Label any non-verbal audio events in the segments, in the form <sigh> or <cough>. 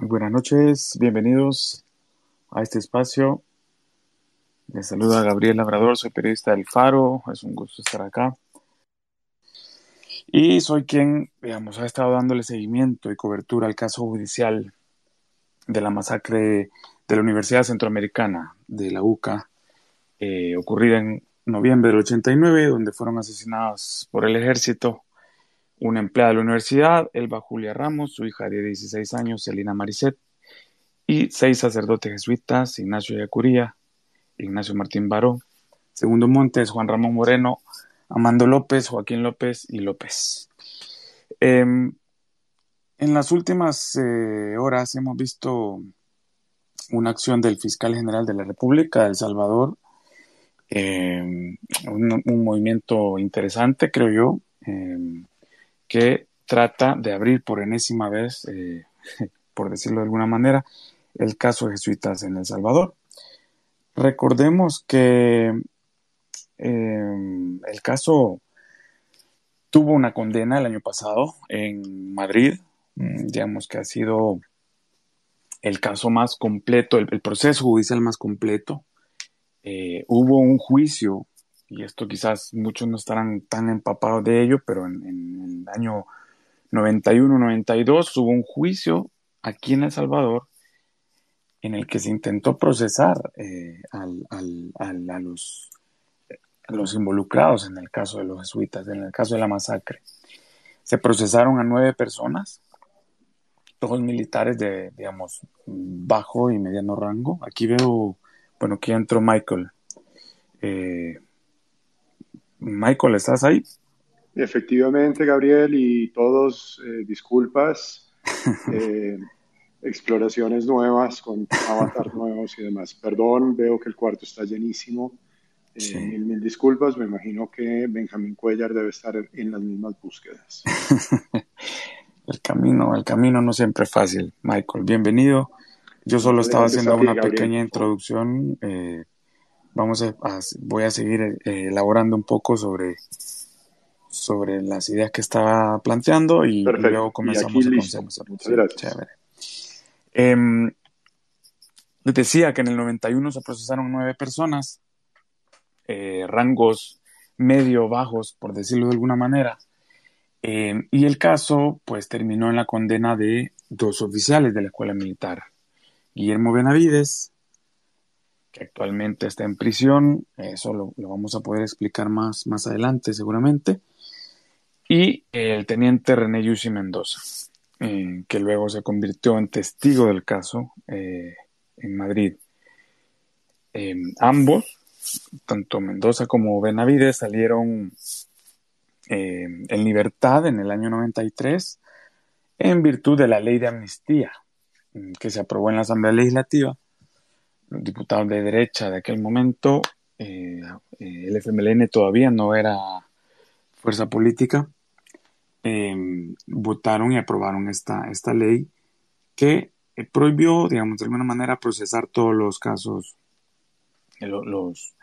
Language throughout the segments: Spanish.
Muy buenas noches, bienvenidos a este espacio. Les saluda Gabriel Labrador, soy periodista del Faro, es un gusto estar acá. Y soy quien, digamos, ha estado dándole seguimiento y cobertura al caso judicial de la masacre de la Universidad Centroamericana de la UCA, eh, ocurrida en noviembre del 89, donde fueron asesinados por el ejército una empleada de la universidad, Elba Julia Ramos, su hija de 16 años, Celina Mariset, y seis sacerdotes jesuitas, Ignacio Yacuría, Ignacio Martín Baró, Segundo Montes, Juan Ramón Moreno, Amando López, Joaquín López y López. Em, en las últimas eh, horas hemos visto una acción del fiscal general de la República El Salvador, em, un, movimiento interesante, creo yo, em, que trata de abrir por enésima vez, eh, <laughs> por decirlo de alguna manera, el caso de jesuitas en El Salvador. Recordemos que em, el caso tuvo una condena el año pasado en Madrid, mm, digamos que ha sido el caso más completo, el, proceso judicial más completo. Eh, hubo un juicio y esto quizás muchos no estarán tan empapados de ello, pero en, el año 91-92 hubo un juicio aquí en El Salvador en el que se intentó procesar eh, a, los, involucrados en el caso de los jesuitas, en el caso de la masacre. Se procesaron a nueve personas, todos militares de, digamos, bajo y mediano rango. Aquí veo, bueno, aquí entró Michael. Eh, Michael, ¿estás ahí? Efectivamente, Gabriel, y todos, eh, disculpas, <laughs> eh, exploraciones nuevas con avatar <laughs> nuevos y demás. Perdón, veo que el cuarto está llenísimo. Eh, mil, mil disculpas, me imagino que Benjamín Cuellar debe estar en las mismas búsquedas. <laughs> el camino, el camino no siempre es fácil. Michael, bienvenido. Yo solo estaba haciendo una pequeña introducción vamos a, voy a seguir eh, elaborando un poco sobre, sobre las ideas que estaba planteando y luego comenzamos a conocer. Em, les decía que en el 91 se procesaron nueve personas, eh, rangos medio bajos, por decirlo de alguna manera, em, y el caso pues terminó en la condena de dos oficiales de la escuela militar, Guillermo Benavides actualmente está en prisión, eso lo, vamos a poder explicar más, más adelante seguramente, y el teniente René Yussi Mendoza, eh, que luego se convirtió en testigo del caso eh, en Madrid. Em, ambos, tanto Mendoza como Benavides, salieron em, en libertad en el año 93 en virtud de la ley de amnistía mm, que se aprobó en la Asamblea Legislativa diputados de derecha de aquel momento, eh, eh, el FMLN todavía no era fuerza política, em, votaron y aprobaron esta, esta ley que eh, prohibió, digamos, de alguna manera procesar todos los casos, los,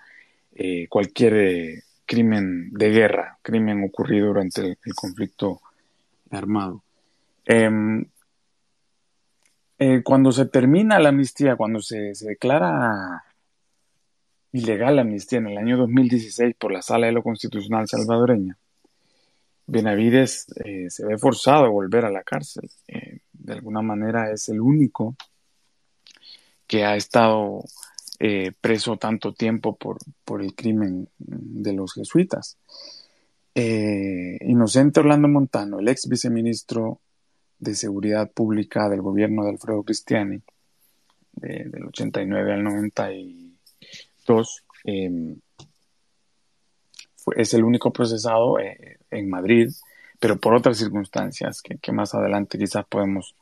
cualquier crimen de guerra, crimen ocurrido durante el, conflicto armado. Em, eh, cuando se termina la amnistía, cuando se, declara ilegal la amnistía en el año 2016 por la Sala de lo Constitucional salvadoreña, Benavides eh, se ve forzado a volver a la cárcel. Eh, de alguna manera es el único que ha estado preso tanto tiempo por, por, el crimen de los jesuitas. Inocente Orlando Montano, el ex viceministro de Seguridad Pública del gobierno de Alfredo Cristiani, del 89 al 92, em, es el único procesado eh, en Madrid, pero por otras circunstancias que, más adelante quizás podemos,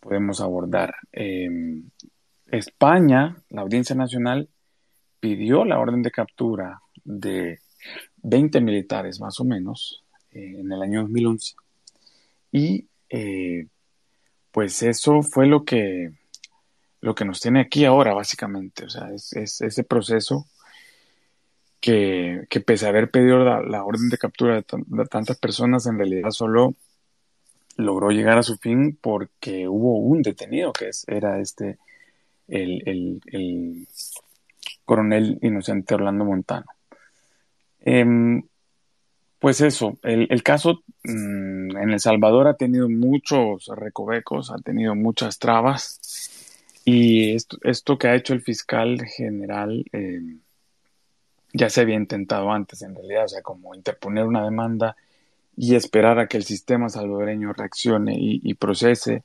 podemos abordar. Em, España, la Audiencia Nacional, pidió la orden de captura de 20 militares más o menos eh, en el año 2011 y eh, pues eso fue lo que, lo que nos tiene aquí ahora, básicamente. O sea, es, ese proceso que, que, pese a haber pedido la, orden de captura de, tantas personas, en realidad solo logró llegar a su fin porque hubo un detenido que era este, el, coronel inocente Orlando Montano. Em, pues eso, el, caso mm, en El Salvador ha tenido muchos recovecos, ha tenido muchas trabas y esto, que ha hecho el fiscal general em, ya se había intentado antes en realidad, o sea, como interponer una demanda y esperar a que el sistema salvadoreño reaccione y, procese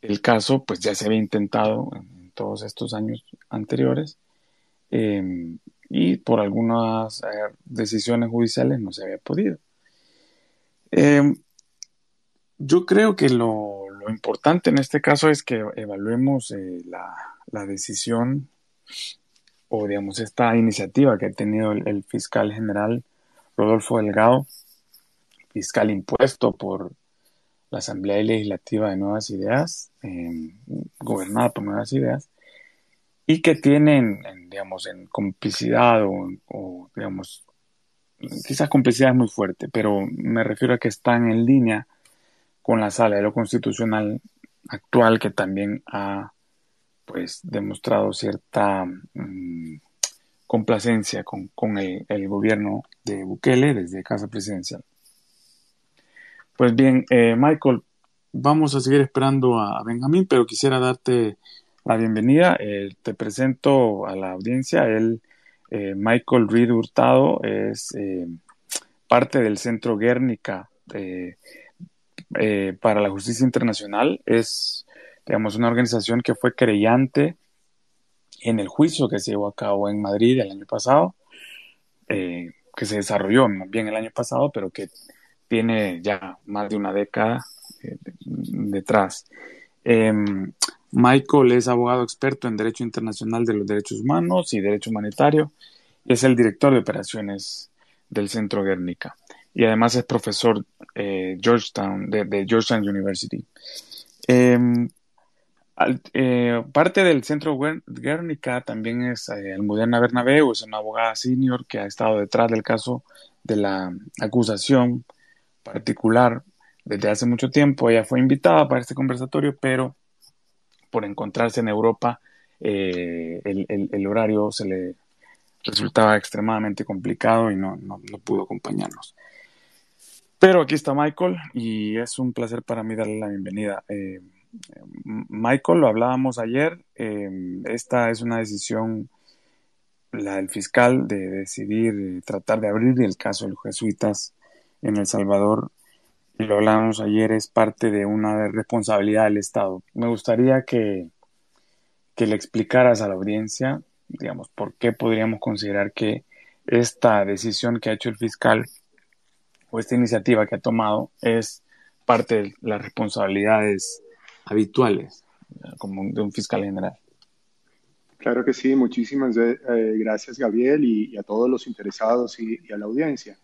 el caso, pues ya se había intentado en, todos estos años anteriores em, y por algunas eh, decisiones judiciales no se había podido. Em, yo creo que lo, importante en este caso es que evaluemos eh, la, decisión o digamos esta iniciativa que ha tenido el fiscal general Rodolfo Delgado fiscal impuesto por la Asamblea Legislativa de Nuevas Ideas, eh, gobernada por Nuevas Ideas, y que tienen, digamos, en complicidad o, digamos, quizás complicidad es muy fuerte, pero me refiero a que están en línea con la sala de lo constitucional actual que también ha pues demostrado cierta mm, complacencia con, el, el, gobierno de Bukele desde Casa Presidencial. Pues bien, eh, Michael, vamos a seguir esperando a Benjamín, pero quisiera darte la bienvenida. Eh, te presento a la audiencia. Él, eh, Michael Reed Hurtado, es parte del Centro Guernica para la Justicia Internacional. Es, digamos, una organización que fue creyente en el juicio que se llevó a cabo en Madrid el año pasado, que se desarrolló bien el año pasado, pero que tiene ya más de una década eh, detrás. Em, Michael es abogado experto en Derecho Internacional de los Derechos Humanos y Derecho Humanitario. Es el director de operaciones del Centro Guernica y además es profesor eh, Georgetown, de, Georgetown University. Em, eh, parte del Centro Guernica también es Almudena Bernabeu, es una abogada senior que ha estado detrás del caso de la acusación particular desde hace mucho tiempo. Ella fue invitada para este conversatorio, pero por encontrarse en Europa, eh, el, horario se le resultaba extremadamente complicado y no, pudo acompañarnos. Pero aquí está Michael y es un placer para mí darle la bienvenida. Eh, Michael, lo hablábamos ayer, eh, esta es una decisión, la del fiscal, de decidir tratar de abrir el caso de los jesuitas en El Salvador, lo hablamos ayer, es parte de una responsabilidad del Estado. Me gustaría que, que le explicaras a la audiencia, digamos, por qué podríamos considerar que esta decisión que ha hecho el fiscal o esta iniciativa que ha tomado es parte de las responsabilidades habituales como de un fiscal general. Claro que sí, muchísimas eh, gracias Gabriel y, a todos los interesados y, a la audiencia.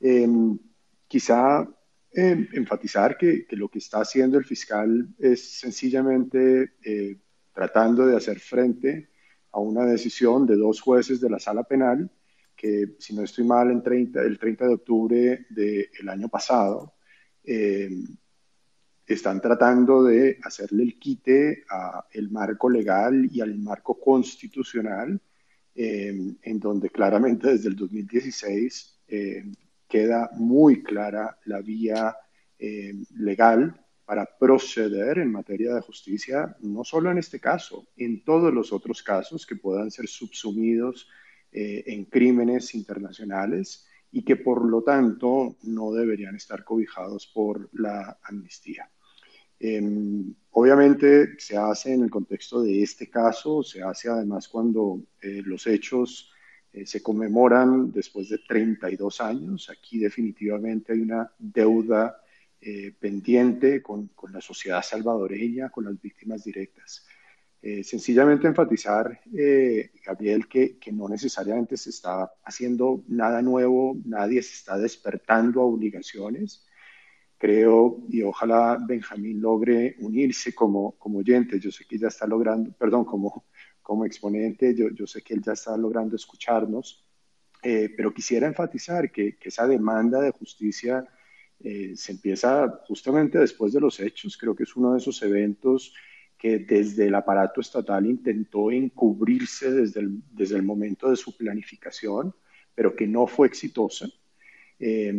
Em, quizá em, enfatizar que, lo que está haciendo el fiscal es sencillamente eh, tratando de hacer frente a una decisión de dos jueces de la sala penal que, si no estoy mal, en 30, el 30 de octubre del año pasado, em, están tratando de hacerle el quite al marco legal y al marco constitucional, en donde claramente desde el 2016 queda muy clara la vía eh, legal para proceder en materia de justicia, no solo en este caso, en todos los otros casos que puedan ser subsumidos eh, en crímenes internacionales y que por lo tanto no deberían estar cobijados por la amnistía. Em, obviamente se hace en el contexto de este caso, se hace además cuando eh, los hechos eh, se conmemoran después de 32 años. Aquí definitivamente hay una deuda eh, pendiente con, con, la sociedad salvadoreña, con las víctimas directas. Eh, sencillamente enfatizar, Gabriel, que, que, no necesariamente se está haciendo nada nuevo, nadie se está despertando a obligaciones. Creo, y ojalá Benjamín logre unirse como, como oyente, yo sé que ya está logrando, perdón, como, como exponente, yo, yo sé que él ya está logrando escucharnos, eh, pero quisiera enfatizar que, que, esa demanda de justicia Eh, se empieza justamente después de los hechos, creo que es uno de esos eventos que desde el aparato estatal intentó encubrirse desde el, desde el momento de su planificación, pero que no fue exitosa. Eh,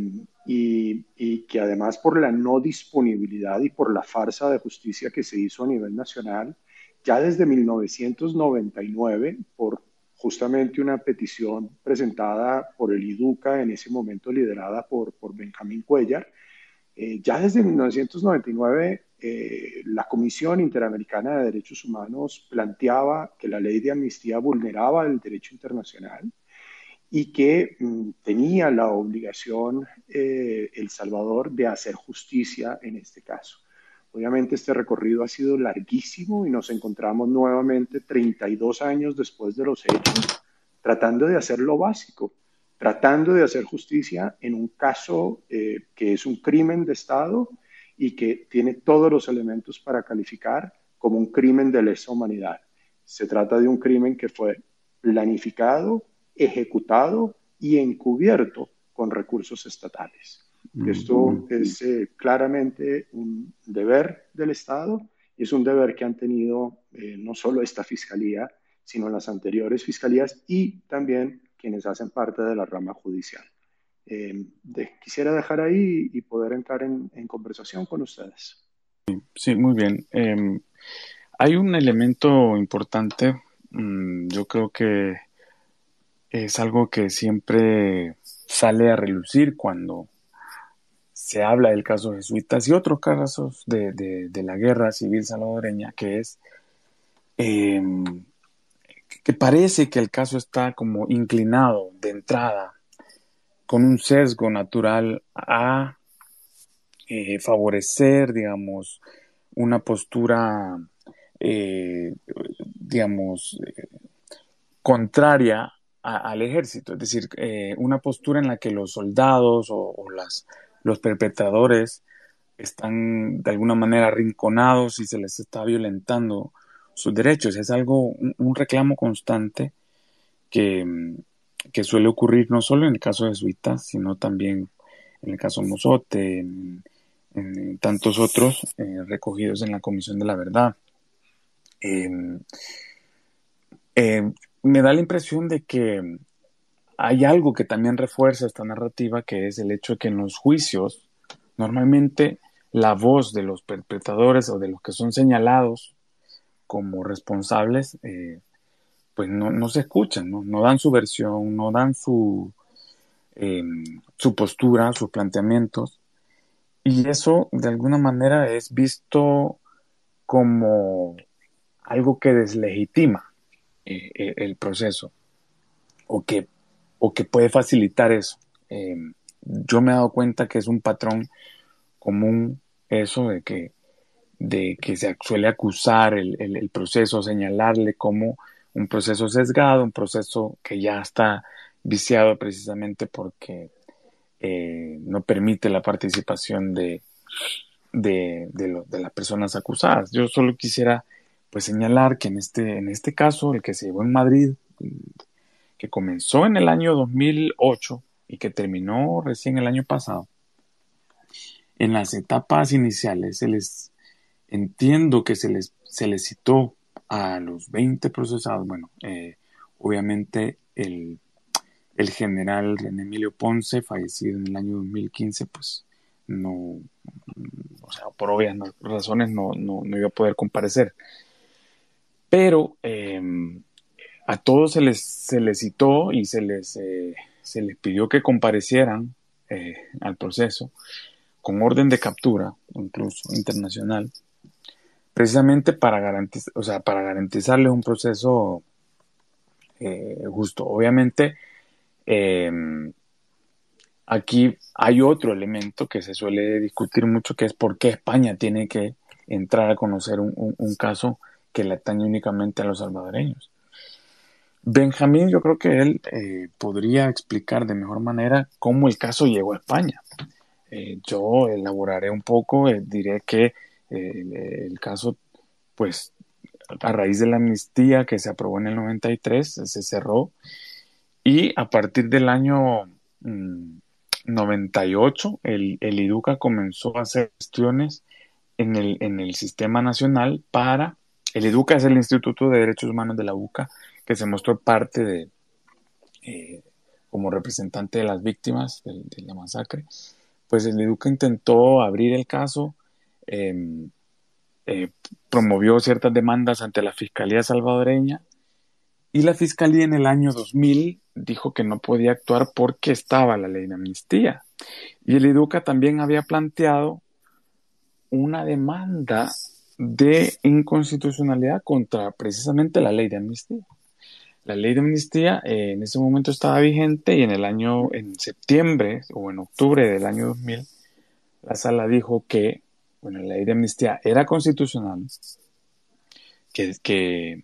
y, y, que además por la no disponibilidad y por la farsa de justicia que se hizo a nivel nacional, ya desde 1999, por justamente una petición presentada por el IDUCA, en ese momento liderada por, por Benjamín Cuellar, eh, ya desde 1999 eh, la Comisión Interamericana de Derechos Humanos planteaba que la ley de amnistía vulneraba el derecho internacional y que mm, tenía la obligación eh, El Salvador de hacer justicia en este caso. Obviamente este recorrido ha sido larguísimo y nos encontramos nuevamente 32 años después de los hechos tratando de hacer lo básico, tratando de hacer justicia en un caso eh, que es un crimen de Estado y que tiene todos los elementos para calificar como un crimen de lesa humanidad. Se trata de un crimen que fue planificado, ejecutado y encubierto con recursos estatales. Esto es eh, claramente un deber del Estado y es un deber que han tenido eh, no solo esta fiscalía, sino las anteriores fiscalías y también quienes hacen parte de la rama judicial. Eh, quisiera dejar ahí y poder entrar en, conversación con ustedes. Sí, muy bien. Em, hay un elemento importante, mm, yo creo que es algo que siempre sale a relucir cuando se habla del caso jesuitas y otros casos de, la guerra civil salvadoreña, que es em, que parece que el caso está como inclinado de entrada con un sesgo natural a eh, favorecer, digamos, una postura, eh, digamos, eh, contraria al ejército, es decir, una postura en la que los soldados o las los perpetradores están de alguna manera arrinconados y se les está violentando sus derechos. Es algo, un, reclamo constante que, que, suele ocurrir no solo en el caso de Suita, sino también en el caso Mozote, en, tantos otros eh, recogidos en la Comisión de la Verdad. Em, em, me da la impresión de que hay algo que también refuerza esta narrativa, que es el hecho de que en los juicios, normalmente la voz de los perpetradores o de los que son señalados como responsables, eh, pues no, se escuchan, ¿no? dan su versión, no dan su, em, su postura, sus planteamientos. Y eso de alguna manera es visto como algo que deslegitima eh, e, el proceso o que o que puede facilitar eso. Eh, yo me he dado cuenta que es un patrón común eso de que, de que se suele acusar el, proceso, señalarle como un proceso sesgado, un proceso que ya está viciado precisamente porque eh, no permite la participación de, de, las personas acusadas. Yo solo quisiera pues señalar que en este, en este caso, el que se llevó en Madrid, que comenzó en el año 2008 y que terminó recién el año pasado, en las etapas iniciales se les entiendo que se les, se les citó a los 20 procesados, bueno, eh, obviamente el, el general René Emilio Ponce, fallecido en el año 2015, pues no, o sea, por obvias razones no, no, iba a poder comparecer. Pero eh, a todos se les, se les citó y se les, eh, se les pidió que comparecieran eh, al proceso con orden de captura, incluso internacional, precisamente para, garantizar, o sea, para garantizarles un proceso eh, justo. Obviamente, em, aquí hay otro elemento que se suele discutir mucho, que es por qué España tiene que entrar a conocer un, un caso que le atañe únicamente a los salvadoreños. Benjamín, yo creo que él eh, podría explicar de mejor manera cómo el caso llegó a España. Eh, yo elaboraré un poco, eh, diré que el caso, pues, a raíz de la amnistía que se aprobó en el 93, se cerró y a partir del año 98 el, el IDUCA comenzó a hacer gestiones en el, en el sistema nacional para, el IDUCA es el Instituto de Derechos Humanos de la UCA, que se mostró parte de, eh, como representante de las víctimas de, la masacre, pues el IDUCA intentó abrir el caso, em, eh, promovió ciertas demandas ante la Fiscalía salvadoreña y la Fiscalía en el año 2000 dijo que no podía actuar porque estaba la ley de amnistía. Y el IDUCA también había planteado una demanda de inconstitucionalidad contra precisamente la ley de amnistía. La ley de amnistía eh, en ese momento estaba vigente y en el año, en septiembre o en octubre del año 2000, la sala dijo que, bueno, la ley de amnistía era constitucional, que, que,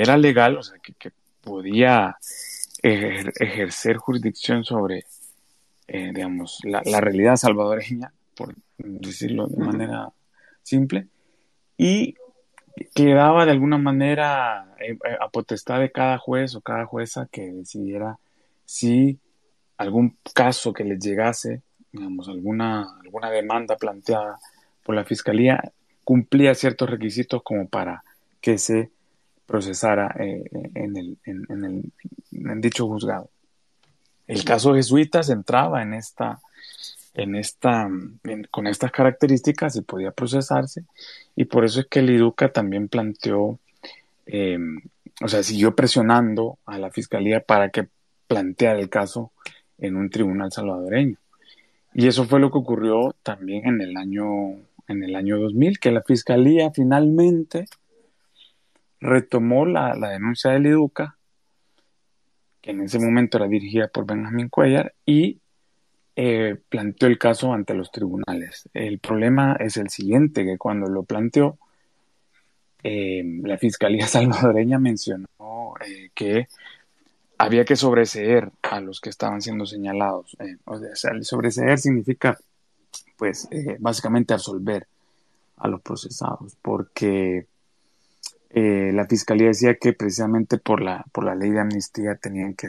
era legal, o sea, que, podía ejercer jurisdicción sobre, eh, digamos, la, la realidad salvadoreña, por decirlo de manera simple, y quedaba de alguna manera eh, eh, a potestad de cada juez o cada jueza que decidiera si algún caso que les llegase, digamos, alguna, alguna demanda planteada por la fiscalía, cumplía ciertos requisitos como para que se procesara eh, en, en, el, en dicho juzgado. El caso jesuitas entraba en esta, en esta, con estas características y podía procesarse y por eso es que el IDUCA también planteó, em, o sea, siguió presionando a la fiscalía para que planteara el caso en un tribunal salvadoreño. Y eso fue lo que ocurrió también en el año, en el año 2000, que la fiscalía finalmente retomó la, la denuncia del IDUCA, que en ese momento era dirigida por Benjamín Cuellar, y eh, planteó el caso ante los tribunales. El problema es el siguiente, que cuando lo planteó, eh, la Fiscalía <laughs> salvadoreña mencionó eh, que había que sobreseer a los que estaban siendo señalados. o sea, sobreseer significa, pues, básicamente absolver a los procesados, porque la Fiscalía decía que precisamente por la, por la ley de amnistía tenían que,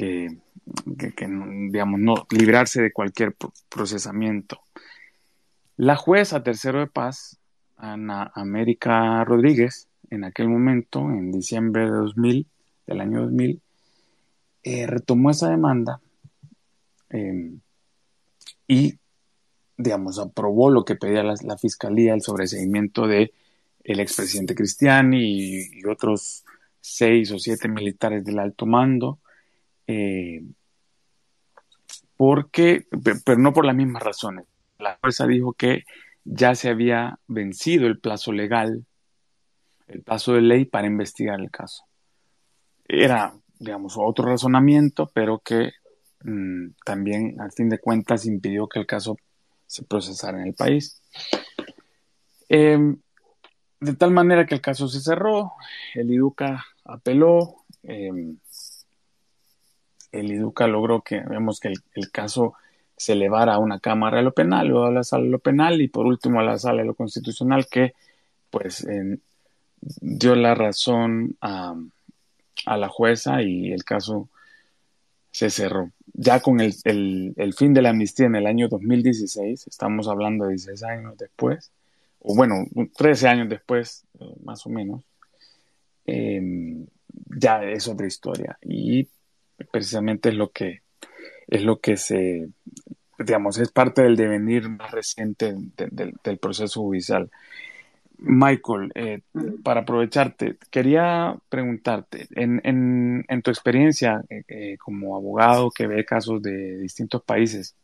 que digamos, no librarse de cualquier procesamiento. La jueza tercero de paz, Ana América Rodríguez, en aquel momento, en diciembre de 2000, del año 2000, eh, retomó esa demanda em, y, digamos, aprobó lo que pedía la, fiscalía, el sobreseimiento de el expresidente Cristiani y, otros seis o siete militares del alto mando, eh, porque, pero no por las mismas razones. La fuerza dijo que ya se había vencido el plazo legal, el plazo de ley para investigar el caso. Era, digamos, otro razonamiento, pero que mm, también, al fin de cuentas, impidió que el caso se procesara en el país. Em, de tal manera que el caso se cerró, el IDUCA apeló, em, el IDUCA logró que vemos que el, caso se elevara a una Cámara de lo Penal, luego a la Sala de lo Penal y por último a la Sala de lo Constitucional que pues dio la razón a, la jueza y el caso se cerró. Ya con el, fin de la amnistía en el año 2016, estamos hablando de 16 años después, o bueno, 13 años después, eh, más o menos, em, ya es otra historia. Y precisamente es lo que es lo que se digamos es parte del devenir más reciente del proceso judicial. Michael, eh, para aprovecharte, quería preguntarte, en, en, tu experiencia eh, eh, como abogado que ve casos de distintos países,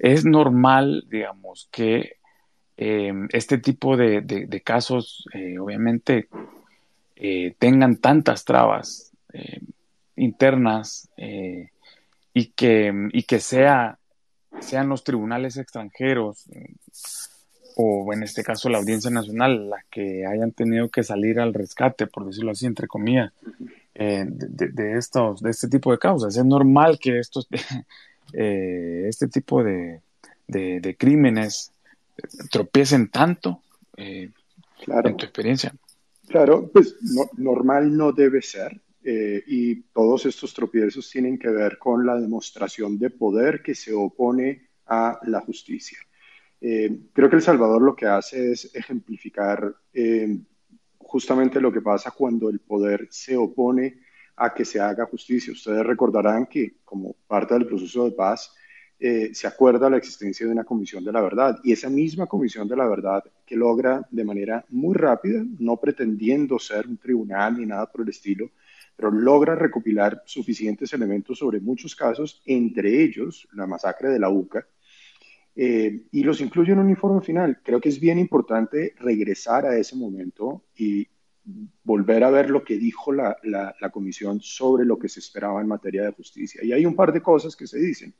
¿es normal, digamos, que este tipo de, de casos, obviamente, tengan tantas trabas internas eh, y, que, y que sea, sean los tribunales extranjeros o en este caso la Audiencia Nacional las que hayan tenido que salir al rescate, por decirlo así, entre comillas, eh, de, estos, de este tipo de causas. Es normal que estos, <laughs> eh, este tipo de, crímenes tropiecen tanto en tu experiencia. Claro, pues normal no debe ser, eh, y todos estos tropiezos tienen que ver con la demostración de poder que se opone a la justicia. Eh, creo que El Salvador lo que hace es ejemplificar eh, justamente lo que pasa cuando el poder se opone a que se haga justicia. Ustedes recordarán que como parte del proceso de paz se acuerda la existencia de una comisión de la verdad y esa misma comisión de la verdad que logra de manera muy rápida, no pretendiendo ser un tribunal ni nada por el estilo, pero logra recopilar suficientes elementos sobre muchos casos, entre ellos la masacre de la UCA, eh, y los incluye en un informe final. Creo que es bien importante regresar a ese momento y volver a ver lo que dijo la, la, comisión sobre lo que se esperaba en materia de justicia. Y hay un par de cosas que se dicen.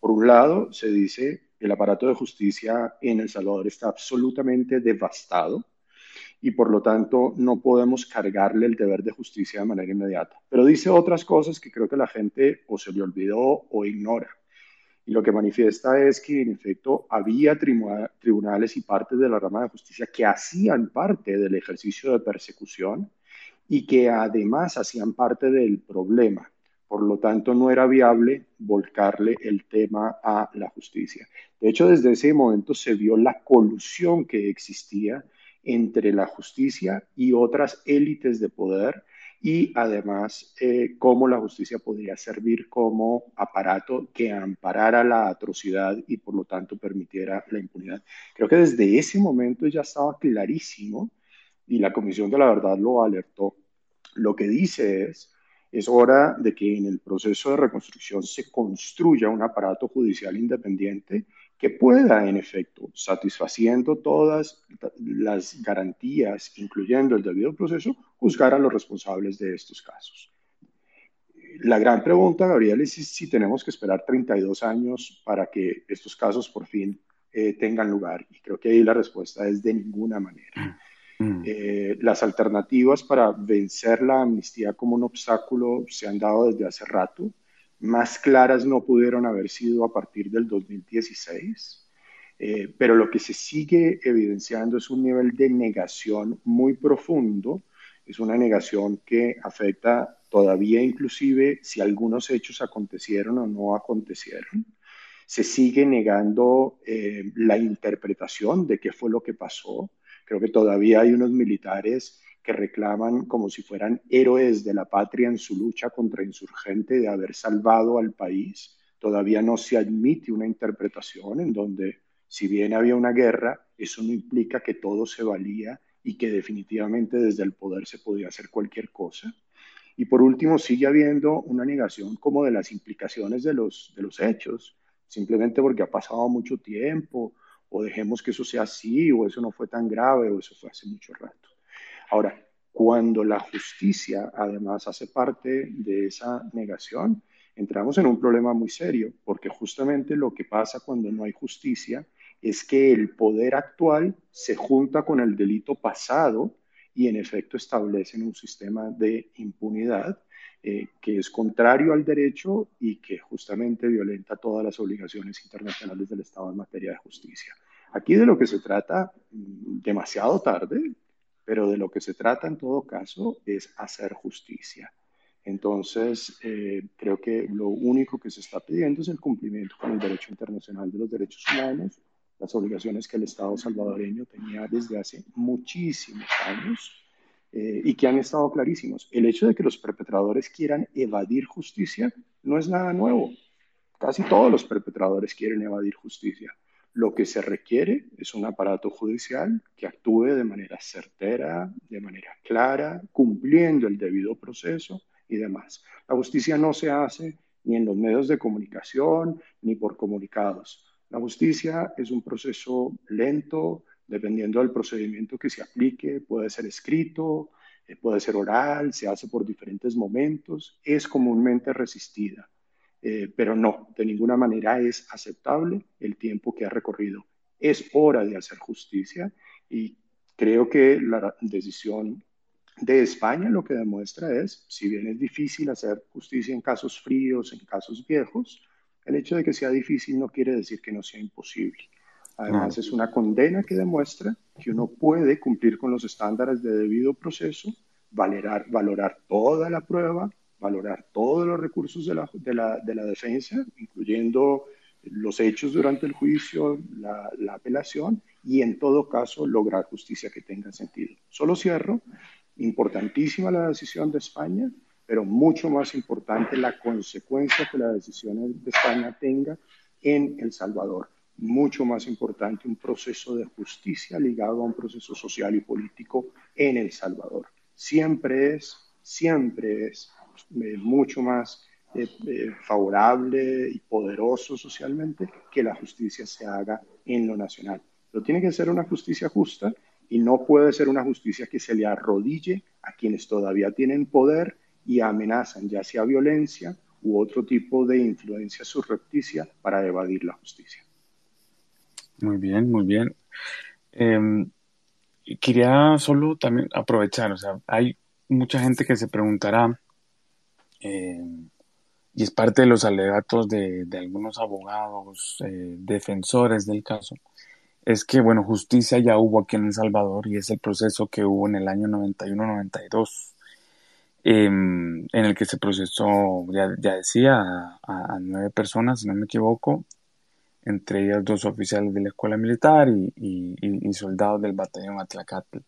Por un lado, se dice que el aparato de justicia en El Salvador está absolutamente devastado y por lo tanto no podemos cargarle el deber de justicia de manera inmediata. Pero dice otras cosas que creo que la gente o se le olvidó o ignora. Y lo que manifiesta es que en efecto había tribunales y partes de la rama de justicia que hacían parte del ejercicio de persecución y que además hacían parte del problema. Por lo tanto, no era viable volcarle el tema a la justicia. De hecho, desde ese momento se vio la colusión que existía entre la justicia y otras élites de poder y además eh, cómo la justicia podría servir como aparato que amparara la atrocidad y por lo tanto permitiera la impunidad. Creo que desde ese momento ya estaba clarísimo y la Comisión de la Verdad lo alertó. Lo que dice es es hora de que en el proceso de reconstrucción se construya un aparato judicial independiente que pueda, en efecto, satisfaciendo todas las garantías, incluyendo el debido proceso, juzgar a los responsables de estos casos. La gran pregunta, Gabriel, es si, tenemos que esperar 32 años para que estos casos por fin eh, tengan lugar. Y creo que ahí la respuesta es de ninguna manera. Mm. Eh, las alternativas para vencer la amnistía como un obstáculo se han dado desde hace rato. Más claras no pudieron haber sido a partir del 2016. Eh, pero lo que se sigue evidenciando es un nivel de negación muy profundo. Es una negación que afecta todavía inclusive si algunos hechos acontecieron o no acontecieron. Se sigue negando eh, la interpretación de qué fue lo que pasó Creo que todavía hay unos militares que reclaman como si fueran héroes de la patria en su lucha contra insurgente de haber salvado al país. Todavía no se admite una interpretación en donde, si bien había una guerra, eso no implica que todo se valía y que definitivamente desde el poder se podía hacer cualquier cosa. Y por último, sigue habiendo una negación como de las implicaciones de los, de los hechos, simplemente porque ha pasado mucho tiempo o dejemos que eso sea así, o eso no fue tan grave, o eso fue hace mucho rato. Ahora, cuando la justicia además hace parte de esa negación, entramos en un problema muy serio, porque justamente lo que pasa cuando no hay justicia es que el poder actual se junta con el delito pasado y en efecto establecen un sistema de impunidad eh, que es contrario al derecho y que justamente violenta todas las obligaciones internacionales del Estado en materia de justicia. Aquí de lo que se trata, mm, demasiado tarde, pero de lo que se trata en todo caso es hacer justicia. Entonces, eh, creo que lo único que se está pidiendo es el cumplimiento con el derecho internacional de los derechos humanos, las obligaciones que el Estado salvadoreño tenía desde hace muchísimos años eh, y que han estado clarísimos. El hecho de que los perpetradores quieran evadir justicia no es nada nuevo. Casi todos los perpetradores quieren evadir justicia. Lo que se requiere es un aparato judicial que actúe de manera certera, de manera clara, cumpliendo el debido proceso y demás. La justicia no se hace ni en los medios de comunicación ni por comunicados. La justicia es un proceso lento, dependiendo del procedimiento que se aplique, puede ser escrito, eh, puede ser oral, se hace por diferentes momentos, es comúnmente resistida, eh, pero no, de ninguna manera es aceptable el tiempo que ha recorrido. Es hora de hacer justicia y creo que la decisión de España lo que demuestra es, si bien es difícil hacer justicia en casos fríos, en casos viejos, el hecho de que sea difícil no quiere decir que no sea imposible. Además, es una condena que demuestra que uno puede cumplir con los estándares de debido proceso valorar, valorar toda la prueba, valorar todos los recursos de la, de la, de la defensa, incluyendo los hechos durante el juicio, la, la, apelación y en todo caso lograr justicia que tenga sentido. Solo cierro, importantísima la decisión de España, pero mucho más importante la consecuencia que la decisión de España tenga en El Salvador. Mucho más importante un proceso de justicia ligado a un proceso social y político en El Salvador. Siempre es, siempre es eh, mucho más eh, eh, favorable y poderoso socialmente que la justicia se haga en lo nacional. Pero tiene que ser una justicia justa y no puede ser una justicia que se le arrodille a quienes todavía tienen poder y amenazan, ya sea violencia u otro tipo de influencia surrepticia para evadir la justicia. Muy bien, muy bien. Em, quería solo también aprovechar, o sea, hay mucha gente que se preguntará, em, y es parte de los alegatos de, algunos abogados eh, defensores del caso, es que, bueno, justicia ya hubo aquí en El Salvador y es el proceso que hubo en el año 91-92 Em, en el que se procesó, ya, decía, a, nueve personas, si no me equivoco, entre ellas dos oficiales de la escuela militar y, soldados del batallón Atlacatl.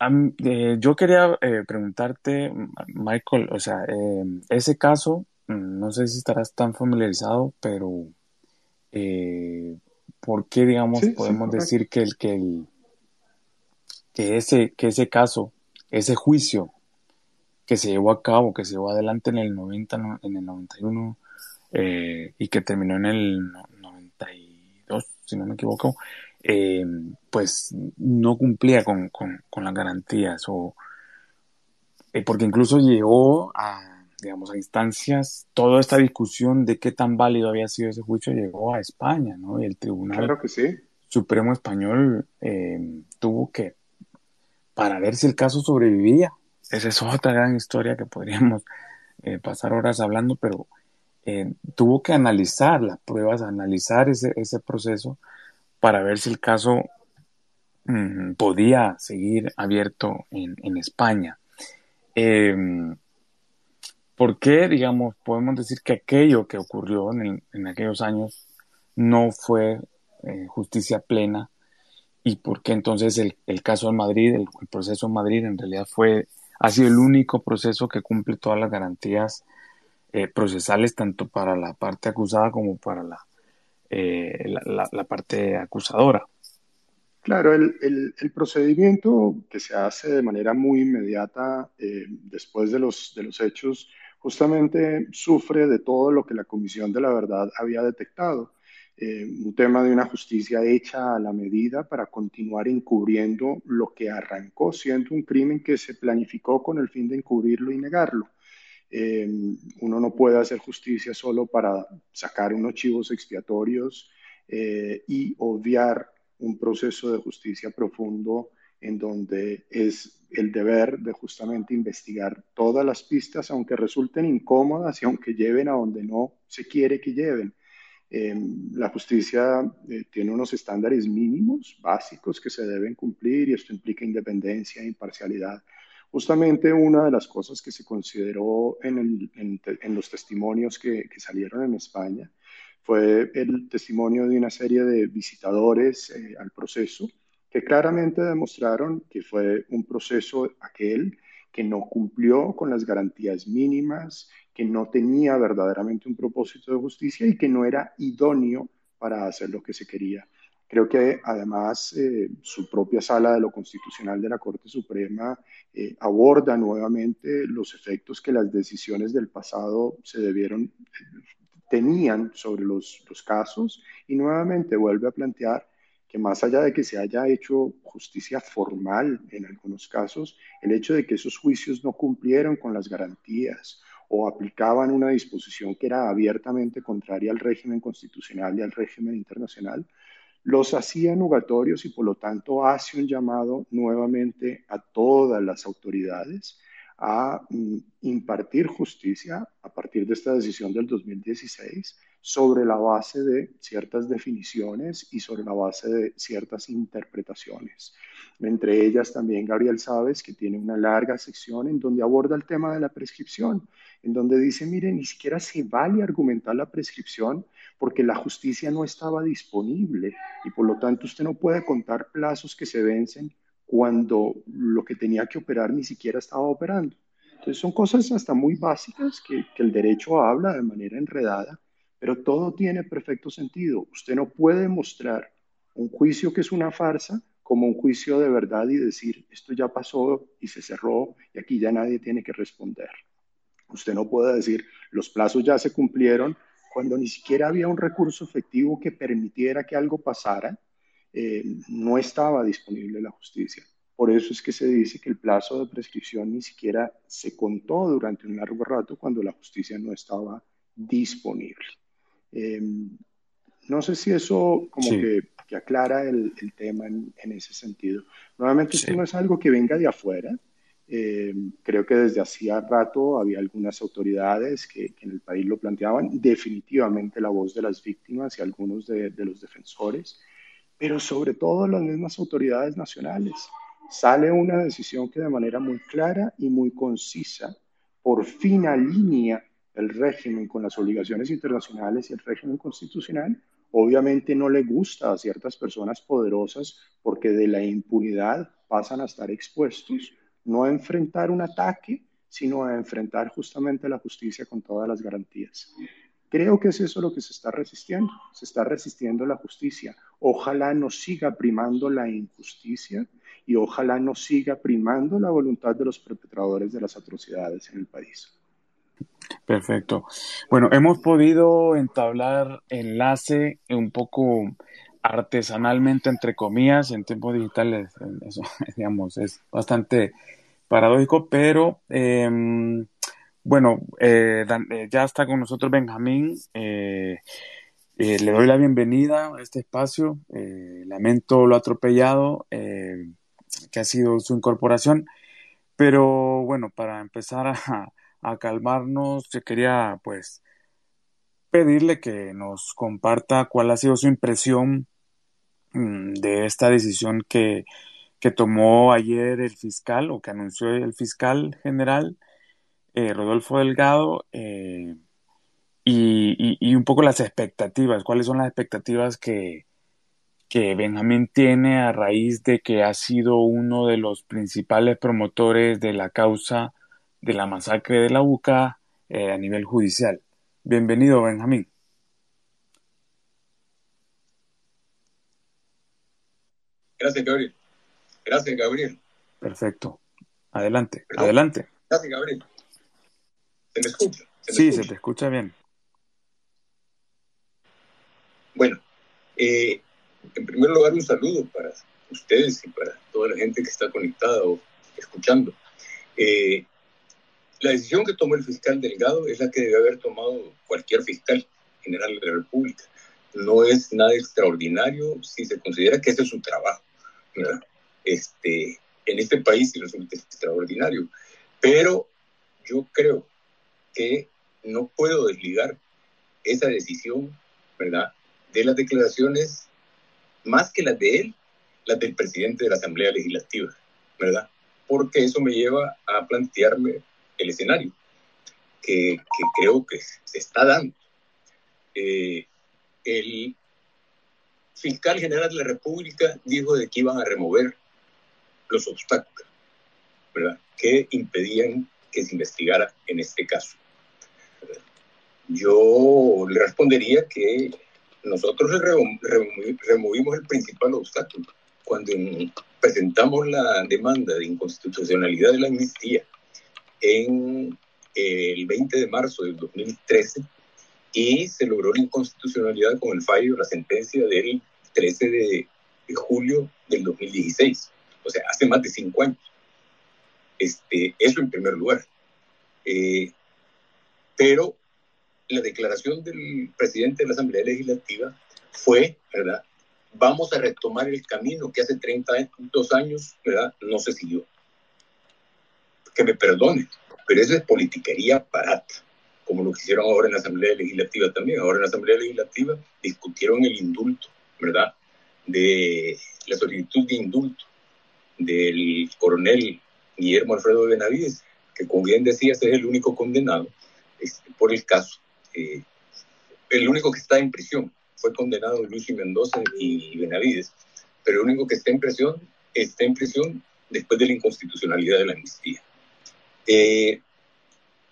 Em, eh, yo quería eh, preguntarte, Michael, o sea, em, ese caso, mm, no sé si estarás tan familiarizado, pero eh, ¿por qué, digamos, podemos decir que el, que el que ese, que ese caso ese juicio que se llevó a cabo, que se llevó adelante en el 90, en el 91 eh, y que terminó en el 92, si no me equivoco, eh, pues no cumplía con, las garantías o eh, porque incluso llegó a digamos a instancias toda esta discusión de qué tan válido había sido ese juicio llegó a España, ¿no? Y el Tribunal Supremo Español tuvo que para ver si el caso sobrevivía. Esa es otra gran historia que podríamos eh, pasar horas hablando, pero eh, tuvo que analizar las pruebas, analizar ese, ese proceso para ver si el caso mm, podía seguir abierto en, España. Em, ¿Por qué, digamos, podemos decir que aquello que ocurrió en, aquellos años no fue eh, justicia plena y por qué entonces el, el caso en Madrid, el, proceso en Madrid en realidad fue, ha sido el único proceso que cumple todas las garantías eh, procesales tanto para la parte acusada como para la, eh, la, parte acusadora. Claro, el, procedimiento que se hace de manera muy inmediata eh, después de los, de los hechos justamente sufre de todo lo que la Comisión de la Verdad había detectado. Eh, un tema de una justicia hecha a la medida para continuar encubriendo lo que arrancó siendo un crimen que se planificó con el fin de encubrirlo y negarlo. Eh, uno no puede hacer justicia solo para sacar unos chivos expiatorios eh, y obviar un proceso de justicia profundo en donde es el deber de justamente investigar todas las pistas, aunque resulten incómodas y aunque lleven a donde no se quiere que lleven. Em, la justicia eh, tiene unos estándares mínimos, básicos, que se deben cumplir y esto implica independencia e imparcialidad. Justamente una de las cosas que se consideró en, los testimonios que, salieron en España fue el testimonio de una serie de visitadores eh, al proceso que claramente demostraron que fue un proceso aquel que no cumplió con las garantías mínimas, que no tenía verdaderamente un propósito de justicia y que no era idóneo para hacer lo que se quería. Creo que además eh, su propia sala de lo constitucional de la Corte Suprema eh, aborda nuevamente los efectos que las decisiones del pasado se debieron, tenían sobre los, los casos y nuevamente vuelve a plantear que más allá de que se haya hecho justicia formal en algunos casos, el hecho de que esos juicios no cumplieron con las garantías o aplicaban una disposición que era abiertamente contraria al régimen constitucional y al régimen internacional, los hacía nugatorios y por lo tanto hace un llamado nuevamente a todas las autoridades a mm, impartir justicia a partir de esta decisión del 2016 sobre la base de ciertas definiciones y sobre la base de ciertas interpretaciones. Entre ellas también Gabriel Sabes, que tiene una larga sección en donde aborda el tema de la prescripción, en donde dice, mire, ni siquiera se vale argumentar la prescripción porque la justicia no estaba disponible y por lo tanto usted no puede contar plazos que se vencen cuando lo que tenía que operar ni siquiera estaba operando. Entonces son cosas hasta muy básicas que, el derecho habla de manera enredada pero todo tiene perfecto sentido. Usted no puede mostrar un juicio que es una farsa como un juicio de verdad y decir, esto ya pasó y se cerró y aquí ya nadie tiene que responder. Usted no puede decir, los plazos ya se cumplieron cuando ni siquiera había un recurso efectivo que permitiera que algo pasara, eh, no estaba disponible la justicia. Por eso es que se dice que el plazo de prescripción ni siquiera se contó durante un largo rato cuando la justicia no estaba disponible. Em, no sé si eso como que, aclara el, tema en, ese sentido. Nuevamente, esto no es algo que venga de afuera. Em, creo que desde hacía rato había algunas autoridades que, en el país lo planteaban, definitivamente la voz de las víctimas y algunos de, de los defensores, pero sobre todo las mismas autoridades nacionales. Sale una decisión que de manera muy clara y muy concisa por fin alinea el régimen con las obligaciones internacionales y el régimen constitucional, obviamente no le gusta a ciertas personas poderosas porque de la impunidad pasan a estar expuestos, no a enfrentar un ataque, sino a enfrentar justamente la justicia con todas las garantías. Creo que es eso lo que se está resistiendo, se está resistiendo la justicia. Ojalá no siga primando la injusticia y ojalá no siga primando la voluntad de los perpetradores de las atrocidades en el país. Perfecto. Bueno, hemos podido entablar enlace un poco artesanalmente, entre comillas, en tiempos digitales. <laughs> Digamos, es bastante paradójico, pero em, bueno, eh, eh, ya está con nosotros Benjamín. Eh, le doy la bienvenida a este espacio. lamento lo atropellado que ha sido su incorporación, pero bueno, para empezar a a calmarnos, yo quería pues pedirle que nos comparta cuál ha sido su impresión de esta decisión que, que, tomó ayer el fiscal o que anunció el fiscal general eh, Rodolfo Delgado eh, y, y, un poco las expectativas, cuáles son las expectativas que, que Benjamín tiene a raíz de que ha sido uno de los principales promotores de la causa de la masacre de la UCA eh, a nivel judicial. Bienvenido, Benjamín. Gracias, Gabriel. Gracias, Gabriel. Perfecto. Adelante, adelante. Gracias, Gabriel. ¿Se me escucha? sí, se te escucha bien. Bueno, eh, en primer lugar un saludo para ustedes y para toda la gente que está conectada o escuchando. Eh, la decisión que tomó el fiscal Delgado es la que debe haber tomado cualquier fiscal general de la República. No es nada extraordinario si se considera que ese es su trabajo. Este, en este país sí resulta extraordinario. Pero yo creo que no puedo desligar esa decisión, ¿verdad? De las declaraciones, más que las de él, las del presidente de la Asamblea Legislativa, ¿verdad? Porque eso me lleva a plantearme el escenario que, creo que se está dando. Eh, el fiscal general de la República dijo de que iban a remover los obstáculos, ¿verdad? Que impedían que se investigara en este caso. Yo le respondería que nosotros removimos el principal obstáculo cuando presentamos la demanda de inconstitucionalidad de la amnistía en el 20 de marzo del 2013 y se logró la inconstitucionalidad con el fallo de la sentencia del 13 de, julio del 2016, o sea, hace más de cinco años. Este, eso en primer lugar. Eh, pero la declaración del presidente de la Asamblea Legislativa fue, ¿verdad? Vamos a retomar el camino que hace 32 años, ¿verdad? No se siguió que me perdone, pero eso es politiquería barata. Como lo que hicieron ahora en la Asamblea Legislativa también. Ahora en la Asamblea Legislativa discutieron el indulto, ¿verdad? De la solicitud de indulto del coronel Guillermo Alfredo Benavides, que como bien decías es el único condenado por el caso, eh, el único que está en prisión. Fue condenado Luis Mendoza y Benavides, pero el único que está en prisión está en prisión después de la inconstitucionalidad de la amnistía. Eh,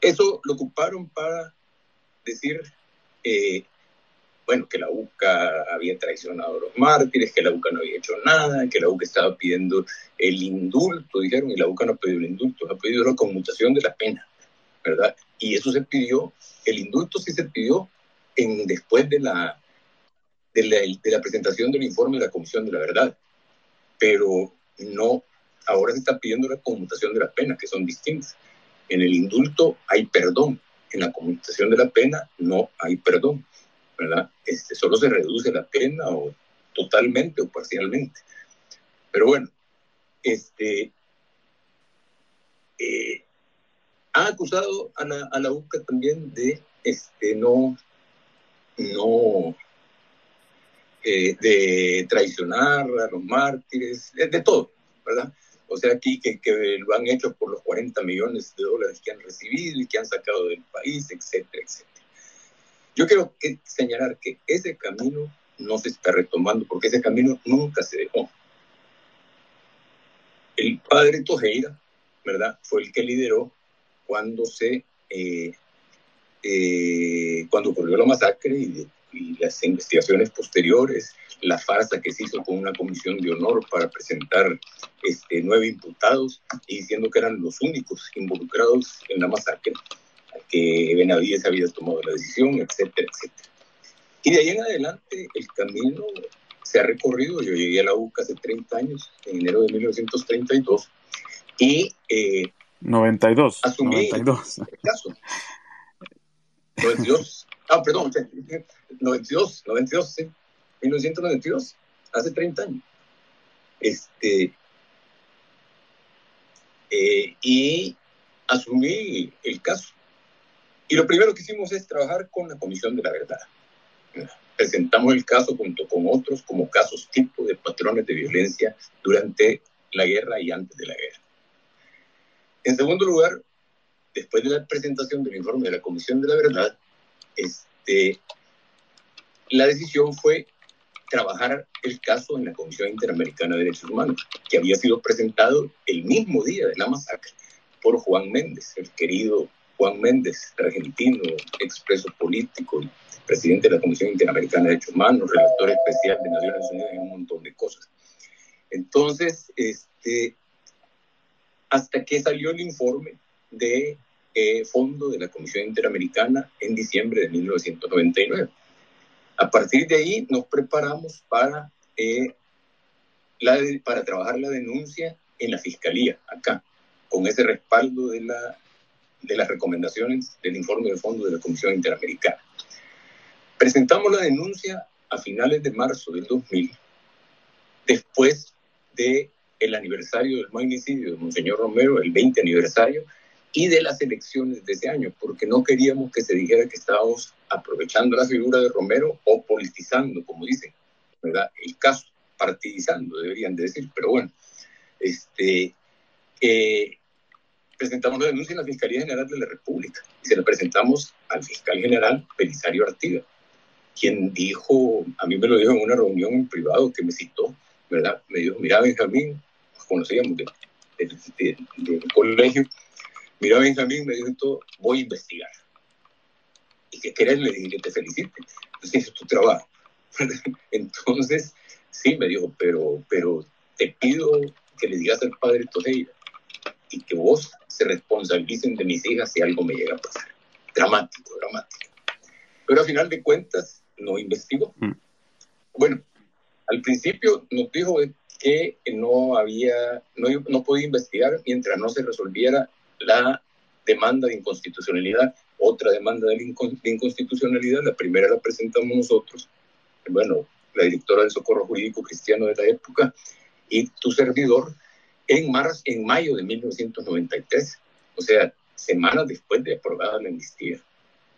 eso lo ocuparon para decir, bueno, que la UCA había traicionado a los mártires, que la UCA no había hecho nada, que la UCA estaba pidiendo el indulto, dijeron, y la UCA no ha pedido el indulto, ha pedido la conmutación de la pena, ¿verdad? Y eso se pidió, el indulto sí se pidió en, después de la, de la, de la presentación del informe de la Comisión de la Verdad, pero no, ahora se está pidiendo la conmutación de la pena, que son distintas. En el indulto hay perdón, en la conmutación de la pena no hay perdón, ¿verdad? Este, solo se reduce la pena o totalmente o parcialmente. Pero bueno, este, eh, ha acusado a la, a la UCA también de este, no, no, eh, de traicionar a los mártires, de, de todo, ¿verdad? O sea, aquí que, lo han hecho por los 40 millones de dólares que han recibido y que han sacado del país, etcétera, etcétera. Yo quiero señalar que ese camino no se está retomando porque ese camino nunca se dejó. El padre Tojeira, ¿verdad? Fue el que lideró cuando se eh, eh, cuando ocurrió la masacre y, y las investigaciones posteriores la farsa que se hizo con una comisión de honor para presentar este, nueve imputados y diciendo que eran los únicos involucrados en la masacre, que Benavides había tomado la decisión, etcétera, etcétera. Y de ahí en adelante el camino se ha recorrido. Yo llegué a la UCA hace 30 años, en enero de 1932, y... Eh, 92. Asumí 92. el caso. 92. Ah, perdón, 92, 92, sí. 1992, hace 30 años. Este, eh, y asumí el caso. Y lo primero que hicimos es trabajar con la Comisión de la Verdad. Presentamos el caso junto con otros como casos tipo de patrones de violencia durante la guerra y antes de la guerra. En segundo lugar, después de la presentación del informe de la Comisión de la Verdad, este, la decisión fue trabajar el caso en la Comisión Interamericana de Derechos Humanos, que había sido presentado el mismo día de la masacre por Juan Méndez, el querido Juan Méndez, argentino, expreso político, presidente de la Comisión Interamericana de Derechos Humanos, relator especial de Naciones Unidas y un montón de cosas. Entonces, este, hasta que salió el informe de eh, fondo de la Comisión Interamericana en diciembre de 1999 a partir de ahí nos preparamos para, eh, para trabajar la denuncia en la Fiscalía, acá, con ese respaldo de, la, de las recomendaciones del informe de fondo de la Comisión Interamericana. Presentamos la denuncia a finales de marzo del 2000, después el aniversario del magnicidio de Monseñor Romero, el 20 aniversario, y de las elecciones de ese año, porque no queríamos que se dijera que estábamos aprovechando la figura de Romero o politizando, como dicen, ¿verdad? El caso, partidizando, deberían de decir, pero bueno, este, eh, presentamos la denuncia en la Fiscalía General de la República y se la presentamos al fiscal general Belisario Artiga, quien dijo, a mí me lo dijo en una reunión en privado que me citó, ¿verdad? Me dijo, mira Benjamín, nos conocíamos del de, de, de, colegio, Mira, Benjamín, me dijo todo, voy a investigar. ¿Y qué querés? Le dije que te felicite. Entonces, es tu trabajo. <laughs> Entonces, sí, me dijo, pero, pero te pido que le digas al padre Tojeira y que vos se responsabilicen de mis hijas si algo me llega a pasar. Dramático, dramático. Pero a final de cuentas, no investigó. Mm. Bueno, al principio nos dijo que no había, no, no podía investigar mientras no se resolviera la demanda de inconstitucionalidad, otra demanda de inconstitucionalidad, la primera la presentamos nosotros, bueno, la directora del Socorro Jurídico Cristiano de la época, y tu servidor, en, marzo, en mayo de 1993, o sea, semanas después de aprobada la amnistía.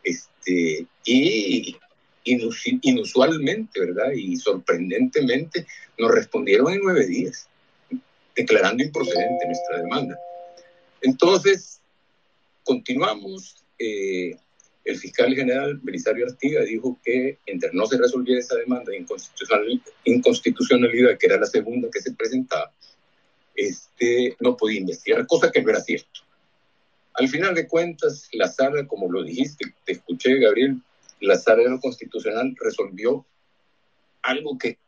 Este, y inusualmente, ¿verdad? Y sorprendentemente nos respondieron en nueve días, declarando improcedente nuestra demanda. Entonces, continuamos. Eh, el fiscal general Belisario Artiga dijo que entre no se resolviera esa demanda de inconstitucionalidad, que era la segunda que se presentaba, este, no podía investigar, cosa que no era cierto. Al final de cuentas, la sala, como lo dijiste, te escuché, Gabriel, la sala de lo constitucional resolvió algo que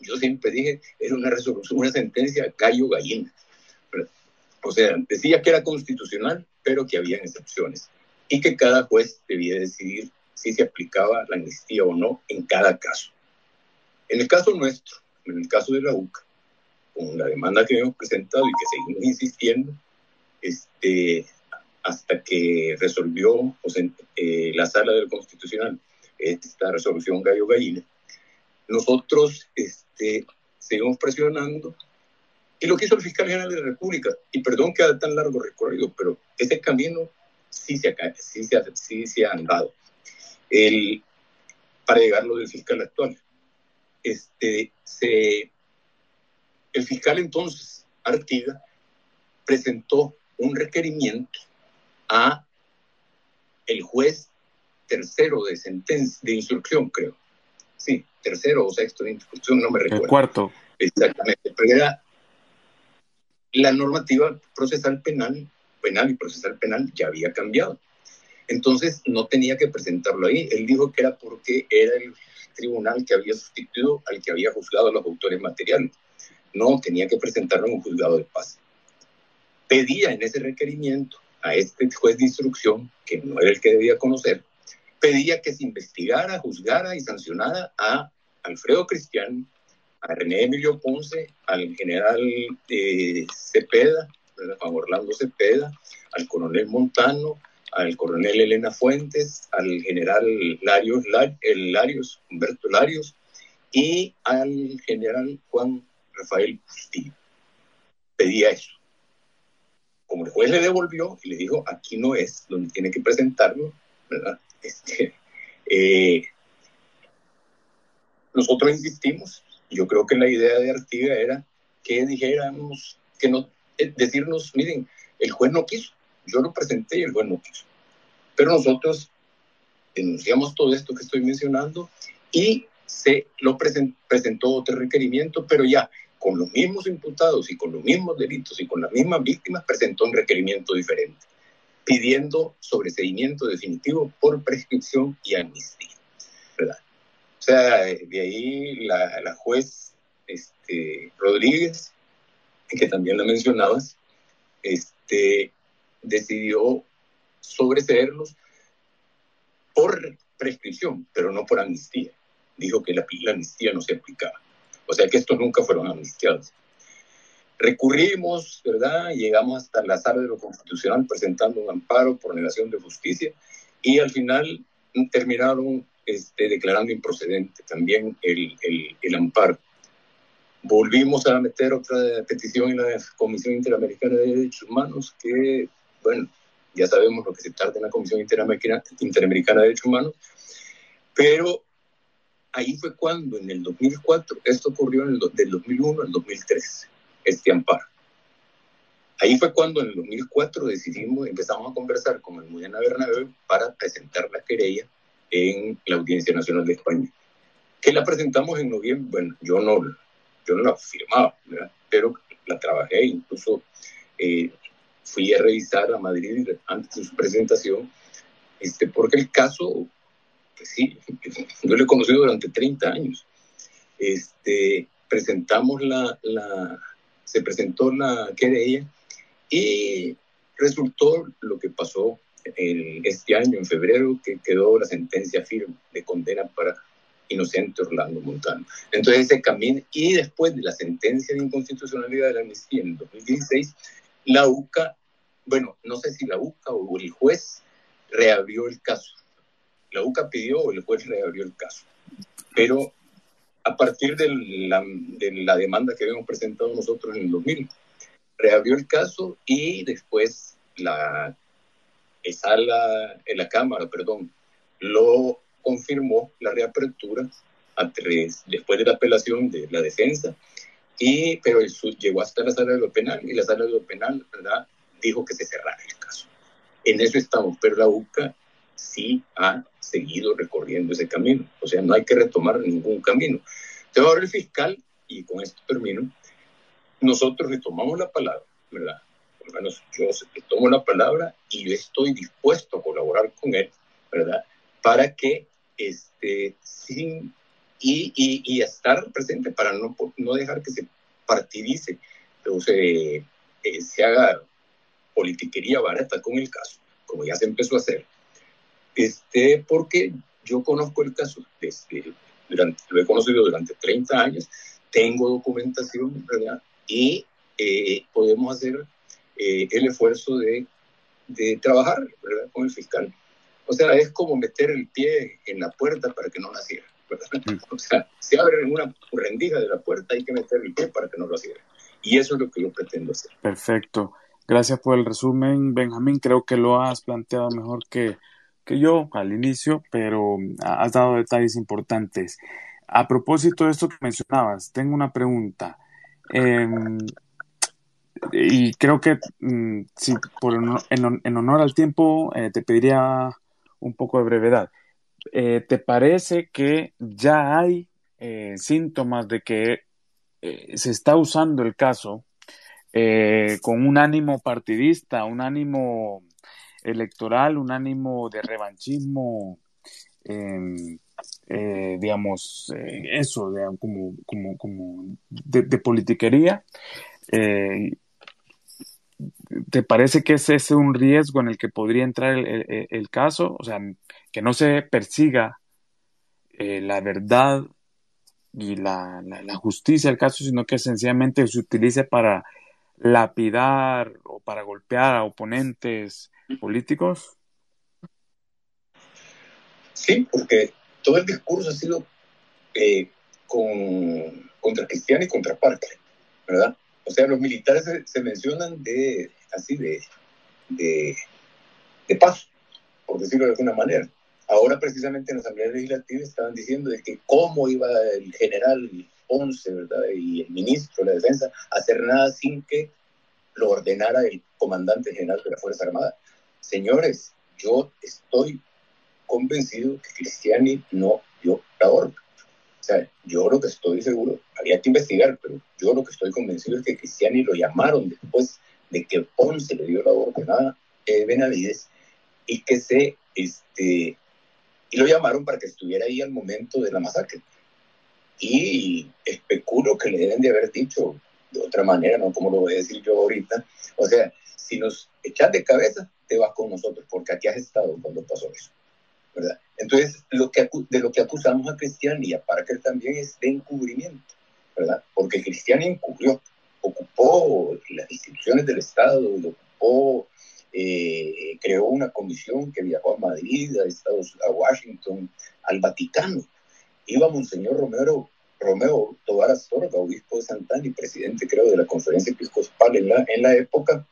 yo siempre dije era una resolución, una sentencia gallo-gallina. O sea, decía que era constitucional, pero que había excepciones y que cada juez debía decidir si se aplicaba la amnistía o no en cada caso. En el caso nuestro, en el caso de la UCA, con la demanda que hemos presentado y que seguimos insistiendo, este, hasta que resolvió eh, la sala del Constitucional esta resolución gallo gallina, nosotros este, seguimos presionando y lo que hizo el fiscal general de la República, y perdón que ha tan largo recorrido, pero ese camino sí se ha, sí se ha, sí se ha andado el, para llegar a lo del fiscal actual. Este, se, el fiscal entonces, Artiga, presentó un requerimiento a el juez tercero de sentencia, de instrucción, creo. Sí, tercero o sexto de instrucción, no me recuerdo. El cuarto. Exactamente, pero era la normativa procesal penal, penal y procesal penal ya había cambiado. Entonces no tenía que presentarlo ahí. Él dijo que era porque era el tribunal que había sustituido al que había juzgado a los autores materiales. No, tenía que presentarlo en un juzgado de paz. Pedía en ese requerimiento a este juez de instrucción, que no era el que debía conocer, pedía que se investigara, juzgara y sancionara a Alfredo Cristiano, a René Emilio Ponce, al general eh, Cepeda, Juan Orlando Cepeda, al coronel Montano, al coronel Elena Fuentes, al general Larios, Larios Humberto Larios y al general Juan Rafael Castillo. Pedía eso como el juez le devolvió y le dijo, aquí no es donde tiene que presentarlo, ¿verdad? <laughs> Este, eh, nosotros insistimos, yo creo que la idea de Artiga era que dijéramos, que no, eh, decirnos, miren, el juez no quiso, yo lo presenté y el juez no quiso. Pero nosotros denunciamos todo esto que estoy mencionando y se lo presentó otro requerimiento, pero ya con los mismos imputados y con los mismos delitos y con las mismas víctimas, presentó un requerimiento diferente, pidiendo sobreseimiento definitivo por prescripción y amnistía. ¿verdad? Sea, de ahí la, la juez este, Rodríguez, que también la mencionabas, este, decidió sobreseerlos por prescripción, pero no por amnistía. Dijo que la, la amnistía no se aplicaba. O sea que estos nunca fueron amnistiados. Recurrimos, ¿verdad? Llegamos hasta la sala de lo constitucional presentando un amparo por negación de justicia y al final terminaron este, declarando improcedente también el, el, el amparo. Volvimos a meter otra petición en la Comisión Interamericana de Derechos Humanos que, bueno, ya sabemos lo que se tarda en la Comisión Interamericana, Interamericana de Derechos Humanos, pero ahí fue cuando en el 2004, esto ocurrió en el, del 2001 al 2003, este amparo. Ahí fue cuando en el 2004 decidimos, empezamos a conversar con el Mudena Bernabéu para presentar la querella en la Audiencia Nacional de España. Que la presentamos en noviembre, bueno, yo no, yo no la firmaba, pero la trabajé, incluso eh, fui a revisar a Madrid antes de su presentación, este, porque el caso sí, yo lo he conocido durante 30 años. Este, presentamos la, la, se presentó la querella y resultó lo que pasó este año, en febrero, que quedó la sentencia firme de condena para inocente Orlando Montano. Entonces ese camino, y después de la sentencia de inconstitucionalidad de la amnistía en 2016, la UCA, bueno, no sé si la UCA o el juez reabrió el caso la UCA pidió o el juez reabrió el caso. Pero a partir de la, de la demanda que habíamos presentado nosotros en el 2000, reabrió el caso y después la sala, en la Cámara, perdón, lo confirmó la reapertura a tres, después de la apelación de la defensa, y, pero el, llegó hasta la sala de lo penal y la sala de lo penal ¿verdad? dijo que se cerrara el caso. En eso estamos, pero la UCA sí ha seguido recorriendo ese camino, o sea, no hay que retomar ningún camino. Entonces ahora el fiscal, y con esto termino, nosotros le tomamos la palabra, ¿verdad? Yo tomo la palabra y yo estoy dispuesto a colaborar con él, ¿verdad? Para que, este, sin, y, y, estar presente para no, no dejar que se partidice se, eh, se haga politiquería barata con el caso, como ya se empezó a hacer. Este, porque yo conozco el caso, desde, durante, lo he conocido durante 30 años, tengo documentación, ¿verdad? y eh, podemos hacer eh, el esfuerzo de, de trabajar ¿verdad? con el fiscal. O sea, es como meter el pie en la puerta para que no la cierre. Mm. <laughs> O sea, se abre una rendija de la puerta, hay que meter el pie para que no la cierre. Y eso es lo que yo pretendo hacer. Perfecto. Gracias por el resumen, Benjamín. Creo que lo has planteado mejor que, que yo al inicio, pero has dado detalles importantes. A propósito de esto que mencionabas, tengo una pregunta. Em, y creo que mm, si por en, honor al tiempo eh, te pediría un poco de brevedad. Eh, ¿Te parece que ya hay eh, síntomas de que se está usando el caso con un ánimo partidista, un ánimo electoral, un ánimo de revanchismo? Em, digamos, eso, como, como, como de, politiquería. ¿Te parece que ese es un riesgo en el que podría entrar el, caso? O sea, que no se persiga la verdad y la, la, justicia del caso, sino que sencillamente se utilice para lapidar o para golpear a oponentes políticos? Sí, porque todo el discurso ha sido eh, con, contra Cristiano y contra Parker, ¿verdad? O sea, los militares se, mencionan de, así, de, de, de, paz, por decirlo de alguna manera. Ahora, precisamente en la Asamblea Legislativa estaban diciendo de que cómo iba el general Ponce, ¿verdad? Y el ministro de la Defensa a hacer nada sin que lo ordenara el comandante general de la Fuerza Armada. Señores, yo estoy convencido que Cristiani no dio la orden. O sea, yo lo que estoy seguro, había que investigar, pero yo lo que estoy convencido es que Cristiani lo llamaron después de que Ponce le dio la orden a eh, Benavides y que se, este, y lo llamaron para que estuviera ahí al momento de la masacre. Y especulo que le deben de haber dicho de otra manera, no como lo voy a decir yo ahorita. O sea, si nos echas de cabeza, te vas con nosotros, porque aquí has estado cuando pasó eso. Entonces, lo que, de lo que acusamos a Cristian y a Parker también es de encubrimiento, ¿verdad? Porque Cristian encubrió, ocupó las instituciones del Estado, ocupó, eh, creó una comisión que viajó a Madrid, a, Estados, a Washington, al Vaticano. Iba Monseñor Romero, Romeo Tobar Astorga, obispo de Santana y presidente, creo, de la conferencia episcopal en la, en la época,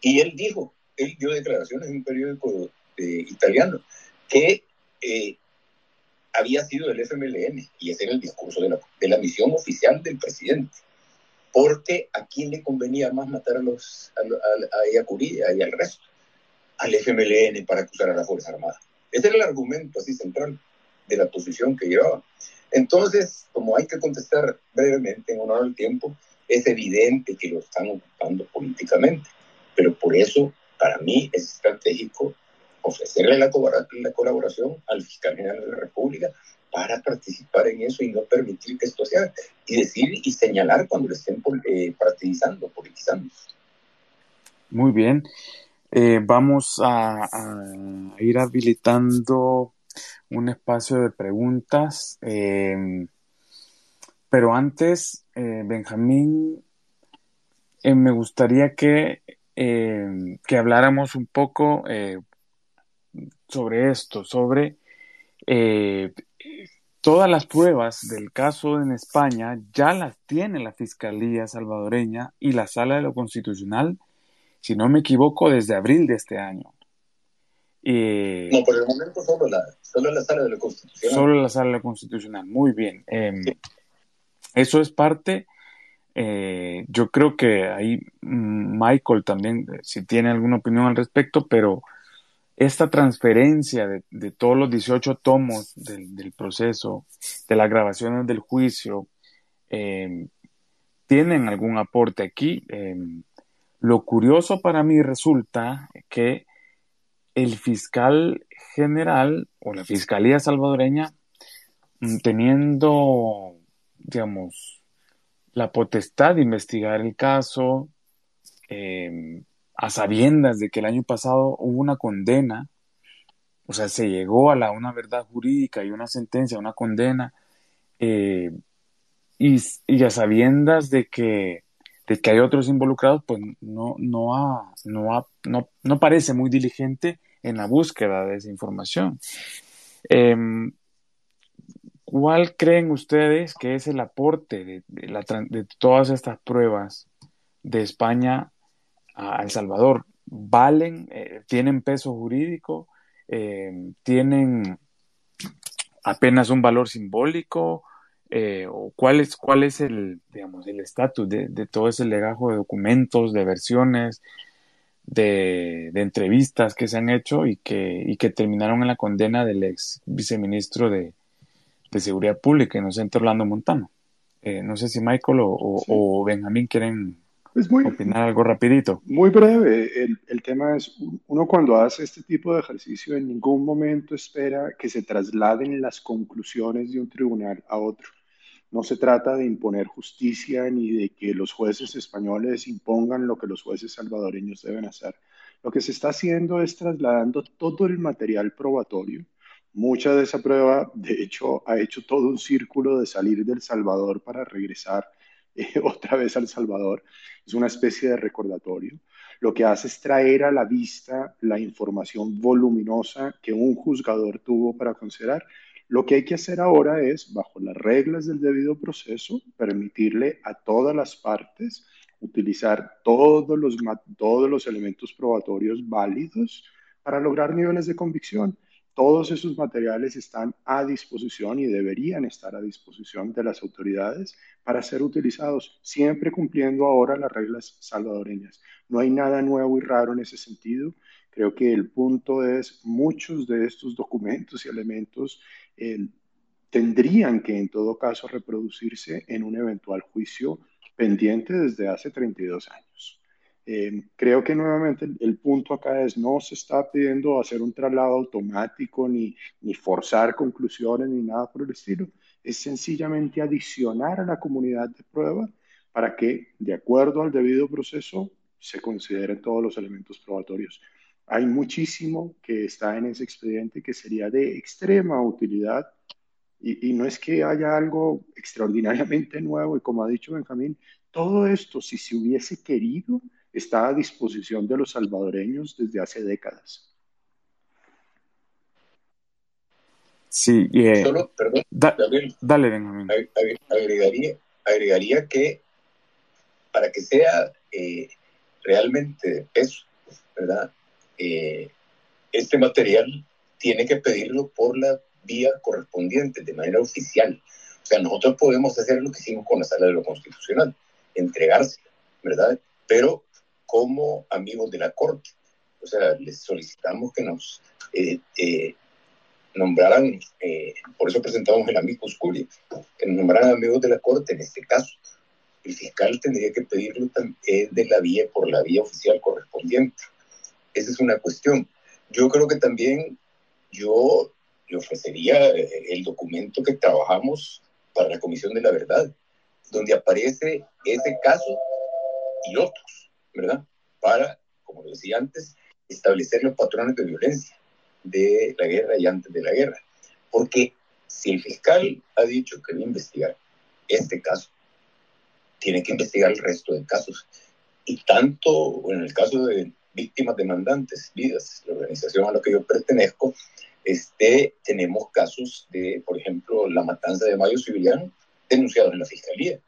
y él dijo, él dio declaraciones en un periódico eh, italiano, que eh, había sido el FMLN, y ese era el discurso de la, de la, misión oficial del presidente. Porque a quién le convenía más matar a, los, a, a, y al resto, al FMLN para acusar a la Fuerza Armada. Ese era el argumento así central de la posición que llevaba. Entonces, como hay que contestar brevemente en honor al tiempo, es evidente que lo están ocupando políticamente, pero por eso para mí es estratégico ofrecerle la, la colaboración al fiscal general de la República para participar en eso y no permitir que esto sea, y decir y señalar cuando lo estén eh, partidizando, politizando. Muy bien. Eh, vamos a, ir habilitando un espacio de preguntas. Eh, pero antes, Benjamín, me gustaría que, que habláramos un poco, sobre esto, sobre eh, todas las pruebas del caso en España ya las tiene la Fiscalía salvadoreña y la Sala de lo Constitucional, si no me equivoco, desde abril de este año. no, por el momento solo la, solo la sala de la Constitucional. Solo la sala de la Constitucional, muy bien. Em, eso es parte, eh, yo creo que ahí mm, Michael también, eh, si tiene alguna opinión al respecto, pero esta transferencia de, todos los 18 tomos del, proceso, de las grabaciones del juicio, em, tienen algún aporte aquí. Em, lo curioso para mí resulta que el fiscal general o la Fiscalía salvadoreña, mm, teniendo, digamos, la potestad de investigar el caso, em, a sabiendas de que el año pasado hubo una condena, o sea, se llegó a la, una verdad jurídica y una sentencia, una condena, eh, y, a sabiendas de que, de que hay otros involucrados, pues no, no, ha, no, no, no parece muy diligente en la búsqueda de esa información. Em, ¿Cuál creen ustedes que es el aporte de, de, todas estas pruebas de España a El Salvador? ¿Valen? Eh, ¿Tienen peso jurídico? Em, ¿Tienen apenas un valor simbólico? Eh, o cuál es, cuál es el, digamos, el estatus de, de, todo ese legajo de documentos, de versiones, de, entrevistas que se han hecho y que, y que terminaron en la condena del ex viceministro de, Seguridad Pública, inocente Orlando Montano. Eh, no sé si Michael o, Benjamín quieren opinar algo rapidito. Muy breve. El, el, tema es, uno cuando hace este tipo de ejercicio en ningún momento espera que se trasladen las conclusiones de un tribunal a otro. No se trata de imponer justicia ni de que los jueces españoles impongan lo que los jueces salvadoreños deben hacer. Lo que se está haciendo es trasladando todo el material probatorio. Mucha de esa prueba, de hecho, ha hecho todo un círculo de salir del Salvador para regresar <laughs> otra vez al Salvador. Es una especie de recordatorio. Lo que hace es traer a la vista la información voluminosa que un juzgador tuvo para considerar lo que hay que hacer ahora es, bajo las reglas del debido proceso, permitirle a todas las partes utilizar todos los, todos los elementos probatorios válidos para lograr niveles de convicción. Todos esos materiales están a disposición y deberían estar a disposición de las autoridades para ser utilizados, siempre cumpliendo ahora las reglas salvadoreñas. No hay nada nuevo y raro en ese sentido. Creo que el punto es muchos de estos documentos y elementos eh, tendrían que en todo caso reproducirse en un eventual juicio pendiente desde hace 32 años. Eh, creo que nuevamente el, punto acá es no se está pidiendo hacer un traslado automático ni, ni forzar conclusiones ni nada por el estilo. Es sencillamente adicionar a la comunidad de prueba para que, de acuerdo al debido proceso, se consideren todos los elementos probatorios. Hay muchísimo que está en ese expediente que sería de extrema utilidad y, no es que haya algo extraordinariamente nuevo y como ha dicho Benjamín, todo esto, si se hubiese querido, está a disposición de los salvadoreños desde hace décadas. Sí, eh, Solo, perdón, dale, Benjamín. Agregaría, agregaría que para que sea eh, realmente eso, ¿verdad? Eh, este material tiene que pedirlo por la vía correspondiente, de manera oficial. O sea, nosotros podemos hacer lo que hicimos con la sala de lo constitucional, entregarse, ¿verdad? Pero como amigos de la Corte. O sea, les solicitamos que nos eh, eh, nombraran, por eso presentamos el amicus curiae, que nos nombraran amigos de la Corte en este caso. El fiscal tendría que pedirlo de la vía, por la vía oficial correspondiente. Esa es una cuestión. Yo creo que también yo le ofrecería eh, el documento que trabajamos para la Comisión de la Verdad, donde aparece ese caso y otros, ¿verdad? Para, como decía antes, establecer los patrones de violencia de la guerra y antes de la guerra. Porque si el fiscal ha dicho que va a investigar este caso, tiene que investigar el resto de casos. Y tanto en el caso de víctimas demandantes, vidas, la organización a la que yo pertenezco, este, tenemos casos de, por ejemplo, la matanza de Mayo Civiliano denunciados en la fiscalía.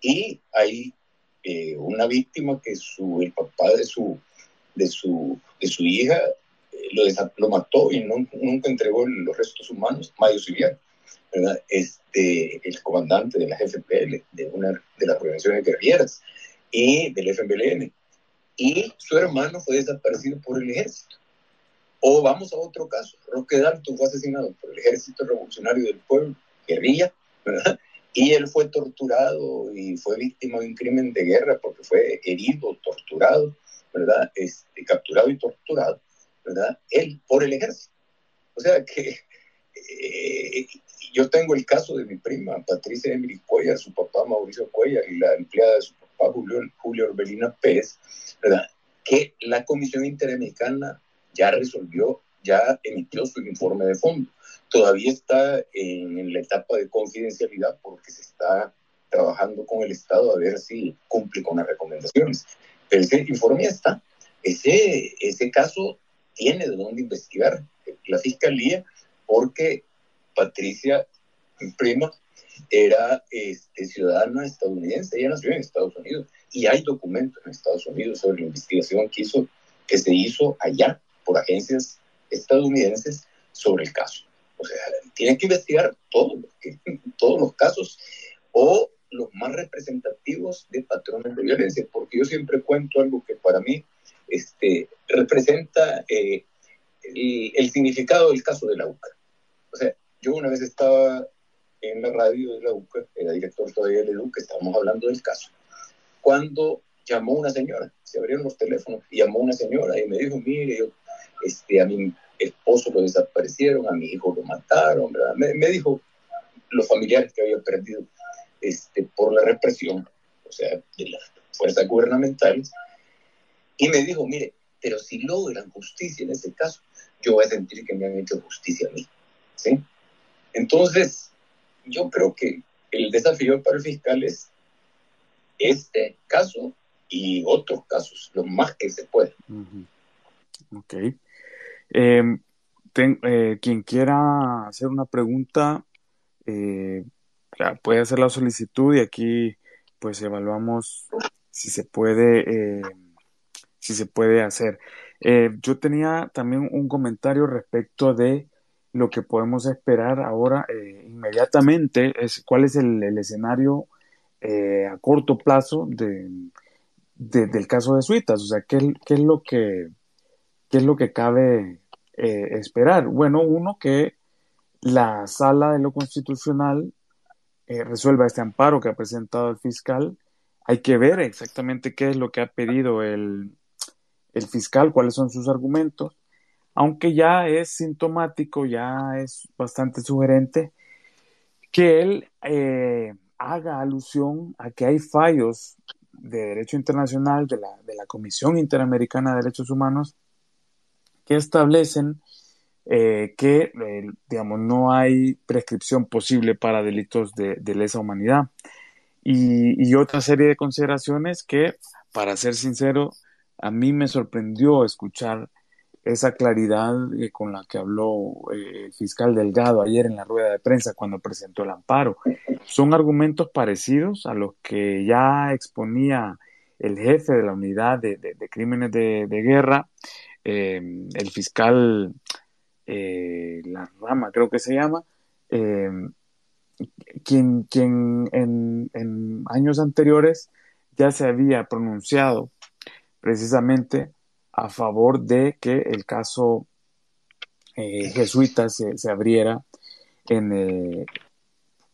Y hay eh, una víctima que su, el papá de su, de su, de su hija lo, lo, mató y nunca entregó los restos humanos, Mayo Siriano, ¿verdad? Este, el comandante de la FPL, de una de las organizaciones guerrilleras y del FMLN. Y su hermano fue desaparecido por el ejército. O vamos a otro caso, Roque Dalton fue asesinado por el ejército revolucionario del pueblo, guerrilla, ¿verdad? Y él fue torturado y fue víctima de un crimen de guerra porque fue herido, torturado, ¿verdad? Este, capturado y torturado, ¿verdad? Él por el ejército. O sea que eh, yo tengo el caso de mi prima, Patricia Emily Cuellar, su papá Mauricio Cuellar y la empleada de su papá, Julio, Julio Orbelina Pérez, ¿verdad? Que la Comisión Interamericana ya resolvió, ya emitió su informe de fondo todavía está en, la etapa de confidencialidad porque se está trabajando con el Estado a ver si cumple con las recomendaciones. Pero ese informe está. Ese, ese caso tiene de dónde investigar la fiscalía porque Patricia, prima, era este, ciudadana estadounidense, ella nació en Estados Unidos y hay documentos en Estados Unidos sobre la investigación que, hizo, que se hizo allá por agencias estadounidenses sobre el caso. O sea, tienen que investigar <laughs> todos los, casos o los más representativos de patrones de violencia, porque yo siempre cuento algo que para mí este, representa eh, el, significado del caso de la UCA. O sea, yo una vez estaba en la radio de la UCA, era director todavía de la UCA, estábamos hablando del caso, cuando llamó una señora, se abrieron los teléfonos, y llamó una señora y me dijo, mire, yo, este, a mí esposo lo desaparecieron, a mi hijo lo mataron, Me, me, dijo los familiares que había perdido este, por la represión, o sea, de las fuerzas gubernamentales, y me dijo, mire, pero si logran justicia en ese caso, yo voy a sentir que me han hecho justicia a mí, ¿sí? Entonces, yo creo que el desafío para el fiscal es este caso y otros casos, lo más que se pueda. Ok. Em, eh, quien quiera hacer una pregunta, eh, puede hacer la solicitud y aquí pues evaluamos si se puede, eh, si se puede hacer. yo tenía también un comentario respecto de lo que podemos esperar ahora inmediatamente, es cuál es el, escenario a corto plazo de, del caso de Suitas, o sea, qué, qué es lo que qué es lo que cabe eh, esperar? Bueno, uno, que la sala de lo constitucional eh, resuelva este amparo que ha presentado el fiscal. Hay que ver exactamente qué es lo que ha pedido el, el fiscal, cuáles son sus argumentos, aunque ya es sintomático, ya es bastante sugerente que él eh, haga alusión a que hay fallos de derecho internacional de la, de la Comisión Interamericana de Derechos Humanos que establecen eh, que, eh, digamos, no hay prescripción posible para delitos de, lesa humanidad. Y, otra serie de consideraciones que, para ser sincero, a mí me sorprendió escuchar esa claridad eh, con la que habló el fiscal Delgado ayer en la rueda de prensa cuando presentó el amparo. Son argumentos parecidos a los que ya exponía el jefe de la unidad de, crímenes de, guerra Em, el fiscal eh, La Rama, creo que se llama, em, quien, quien en, años anteriores ya se había pronunciado precisamente a favor de que el caso eh, jesuita se, abriera en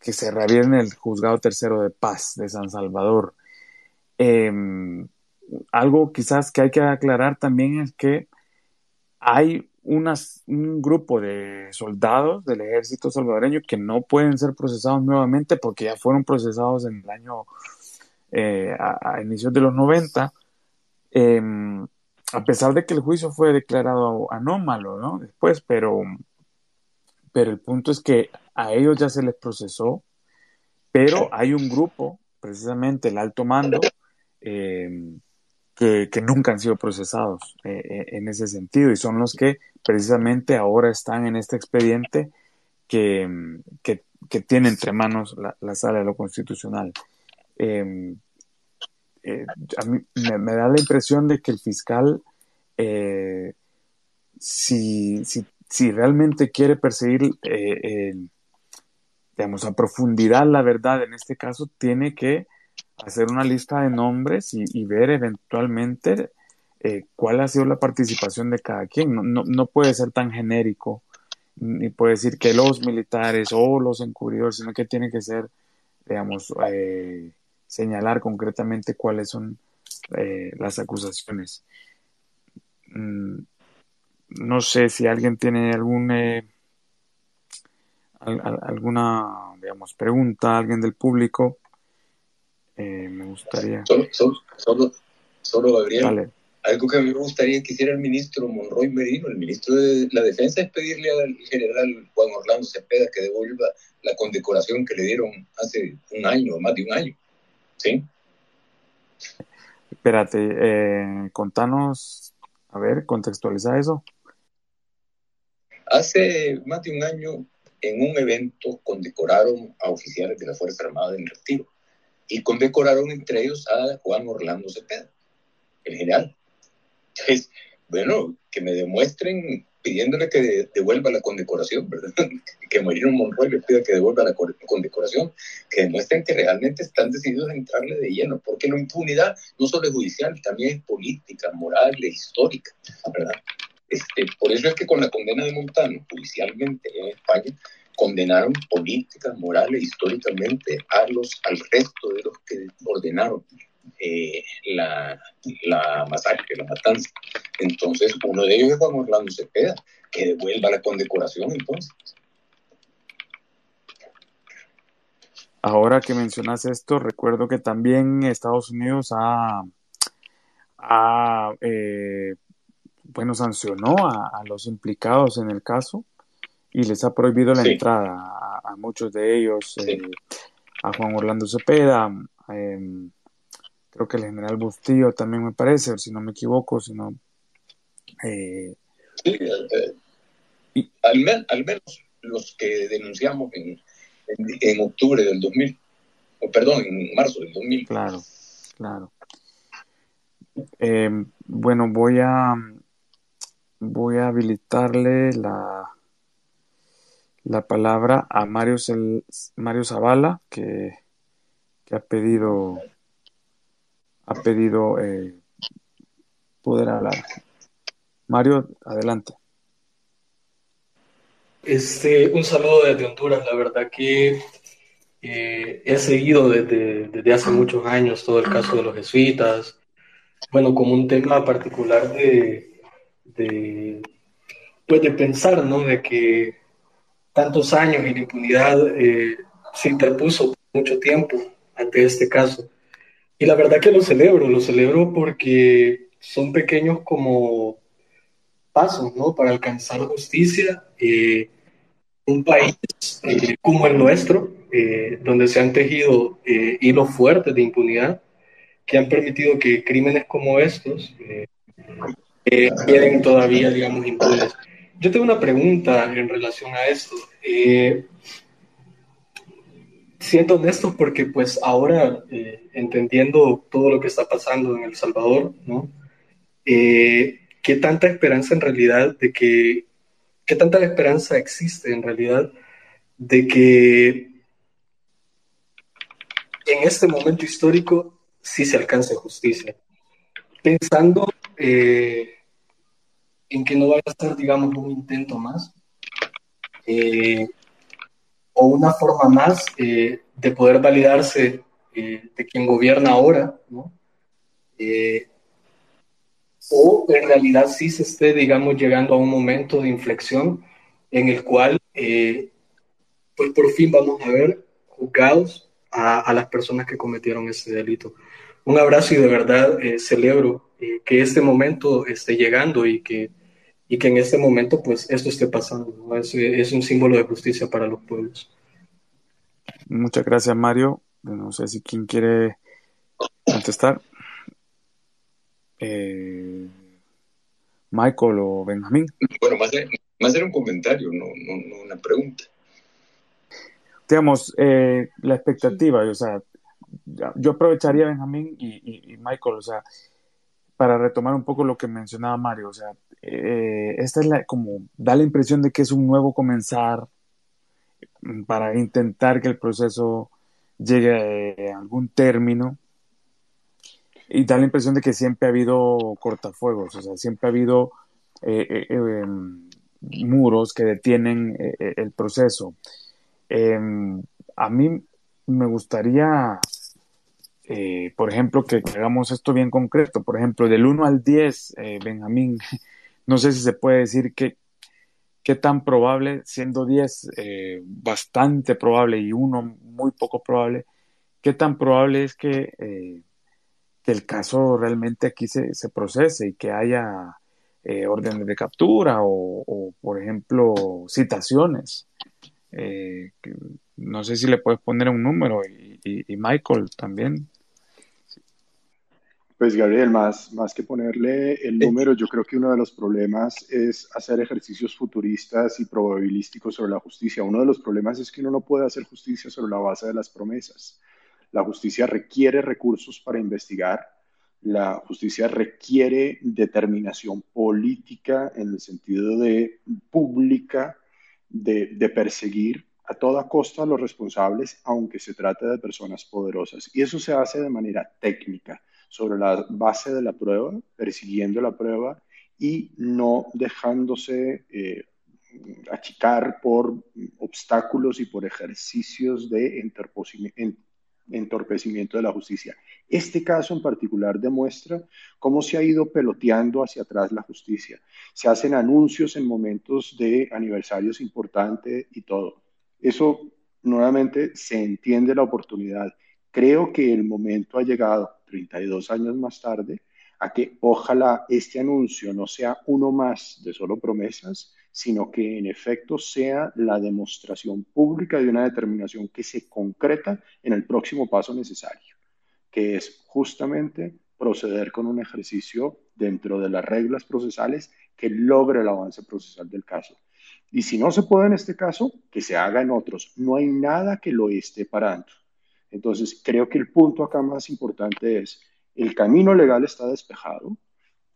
que se reabriera en el juzgado tercero de paz de San Salvador. Em, algo quizás que hay que aclarar también es que hay un grupo de soldados del ejército salvadoreño que no pueden ser procesados nuevamente porque ya fueron procesados en el año eh, a, inicios de los 90, em, a pesar de que el juicio fue declarado anómalo ¿no? después, pero, pero el punto es que a ellos ya se les procesó, pero hay un grupo, precisamente el alto mando, em, que, nunca han sido procesados eh, eh, en ese sentido y son los que precisamente ahora están en este expediente que, que, tiene entre manos la, sala de lo constitucional. Em, eh, a mí me, da la impresión de que el fiscal si, si, si realmente quiere perseguir, digamos, a profundidad la verdad, en este caso, tiene que hacer una lista de nombres y, ver eventualmente eh, cuál ha sido la participación de cada quien. No, no, puede ser tan genérico, ni puede decir que los militares o los encubridores, sino que tiene que ser, digamos, eh, señalar concretamente cuáles son eh, las acusaciones. Mm, no sé si alguien tiene algún, alguna, digamos, pregunta, alguien del público. Me gustaría. Solo, solo, solo, Gabriel. Algo que a mí me gustaría que hiciera el ministro Monroy Merino, el ministro de la Defensa, es pedirle al general Juan Orlando Cepeda que devuelva la condecoración que le dieron hace un año, más de un año. ¿Sí? Espérate, eh, contanos, a ver, contextualiza eso. Hace más de un año, en un evento, condecoraron a oficiales de la Fuerza Armada en retiro y condecoraron entre ellos a Juan Orlando Cepeda, el general. Es, bueno, que me demuestren pidiéndole que devuelva la condecoración, ¿verdad? <laughs> que Marino Monroy le pida que devuelva la condecoración, que demuestren que realmente están decididos a entrarle de lleno, porque la impunidad no solo es judicial, también es política, moral, es histórica, ¿verdad? Este, por eso es que con la condena de Montano, judicialmente en España, condenaron políticas, morales, históricamente a los, al resto de los que ordenaron eh, la, la, masacre, la matanza. Entonces, uno de ellos es Juan Orlando Cepeda, que devuelva la condecoración entonces. Ahora que mencionas esto, recuerdo que también Estados Unidos ha, eh, bueno, sancionó a, los implicados en el caso y les ha prohibido la entrada a, muchos de ellos, eh, a Juan Orlando Cepeda, eh, creo que el general Bustillo también me parece, si no me equivoco, si no... Eh, sí, eh, al, menos los que denunciamos en, en, octubre del 2000, o perdón, en marzo del 2000. Claro, claro. Eh, bueno, voy a voy a habilitarle la la palabra a Mario, Mario Zavala que, que ha pedido ha pedido eh, poder hablar. Mario, adelante. Este, un saludo desde Honduras. La verdad que eh, he seguido desde, desde, hace muchos años todo el caso de los jesuitas. Bueno, como un tema particular de, de, pues de pensar, ¿no? De que tantos años y la impunidad eh, se interpuso mucho tiempo ante este caso. Y la verdad que lo celebro, lo celebro porque son pequeños como pasos, ¿no? Para alcanzar justicia. Eh, un país eh, como el nuestro, eh, donde se han tejido hilos fuertes de impunidad que han permitido que crímenes como estos queden todavía, digamos, impunes. Yo tengo una pregunta en relación a esto siendo honestos porque pues ahora eh, entendiendo todo lo que está pasando en El Salvador, ¿no? Eh, ¿Qué tanta esperanza en realidad de que, qué tanta esperanza existe en realidad de que en este momento histórico sí se alcance justicia? Pensando eh, en que no vaya a ser, digamos, un intento más, o una forma más eh, de poder validarse eh, de quien gobierna ahora, ¿no? Eh, o en realidad sí se esté, digamos, llegando a un momento de inflexión en el cual, pues por fin vamos a ver juzgados a, a, las personas que cometieron ese delito. Un abrazo y de verdad celebro que este momento esté llegando y que y que en este momento pues esto esté pasando. Es, es, un símbolo de justicia para los pueblos. Muchas gracias Mario. No sé si quién quiere contestar. Eh, Michael o Benjamín. Bueno, más, más era un comentario, no, no, una pregunta. Digamos, eh, la expectativa, o sea, yo aprovecharía Benjamín y, y, Michael, o sea, para retomar un poco lo que mencionaba Mario, o sea, eh, esta es la, como, da la impresión de que es un nuevo comenzar mm, para intentar que el proceso llegue a algún término y da la impresión de que siempre ha habido cortafuegos, o sea, siempre ha habido eh, em, muros que detienen el proceso. Em, a mí me gustaría eh, por ejemplo, que, hagamos esto bien concreto. Por ejemplo, del 1 al 10, eh, Benjamín, no sé si se puede decir que qué tan probable, siendo 10 eh, bastante probable y 1 muy poco probable, qué tan probable es que, que el caso realmente aquí se, se procese y que haya órdenes de captura o, por ejemplo, citaciones. no sé si le puedes poner un número y Michael también. Pues Gabriel, más, más que ponerle el número, yo creo que uno de los problemas es hacer ejercicios futuristas y probabilísticos sobre la justicia. Uno de los problemas es que uno no puede hacer justicia sobre la base de las promesas. La justicia requiere recursos para investigar, la justicia requiere determinación política en el sentido de pública, de, de perseguir a toda costa a los responsables, aunque se trate de personas poderosas. Y eso se hace de manera técnica sobre la base de la prueba, persiguiendo la prueba y no dejándose eh, achicar por obstáculos y por ejercicios de entorpecimiento de la justicia. Este caso en particular demuestra cómo se ha ido peloteando hacia atrás la justicia. Se hacen anuncios en momentos de aniversarios importantes y todo. Eso nuevamente se entiende la oportunidad. Creo que el momento ha llegado 32 años más tarde, a que ojalá este anuncio no sea uno más de solo promesas, sino que en efecto sea la demostración pública de una determinación que se concreta en el próximo paso necesario, que es justamente proceder con un ejercicio dentro de las reglas procesales que logre el avance procesal del caso. Y si no se puede en este caso, que se haga en otros. No hay nada que lo esté parando. Entonces, creo que el punto acá más importante es, el camino legal está despejado,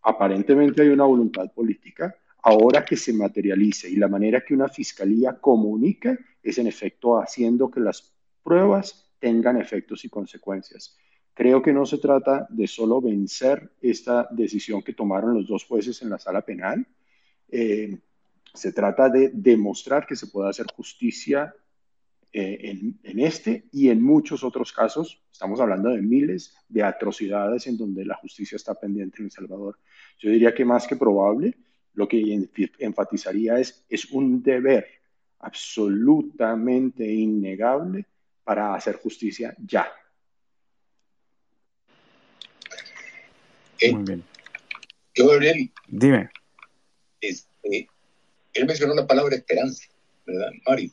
aparentemente hay una voluntad política, ahora que se materialice y la manera que una fiscalía comunica es en efecto haciendo que las pruebas tengan efectos y consecuencias. Creo que no se trata de solo vencer esta decisión que tomaron los dos jueces en la sala penal. Eh, se trata de demostrar que se puede hacer justicia eh, en, este y en muchos otros casos, estamos hablando de miles de atrocidades en donde la justicia está pendiente en El Salvador. Yo diría que más que probable, lo que enfatizaría es, es un deber absolutamente innegable para hacer justicia ya. Muy bien. Yo, Gabriel. Dime. Este, él mencionó la palabra esperanza, ¿verdad, Mario?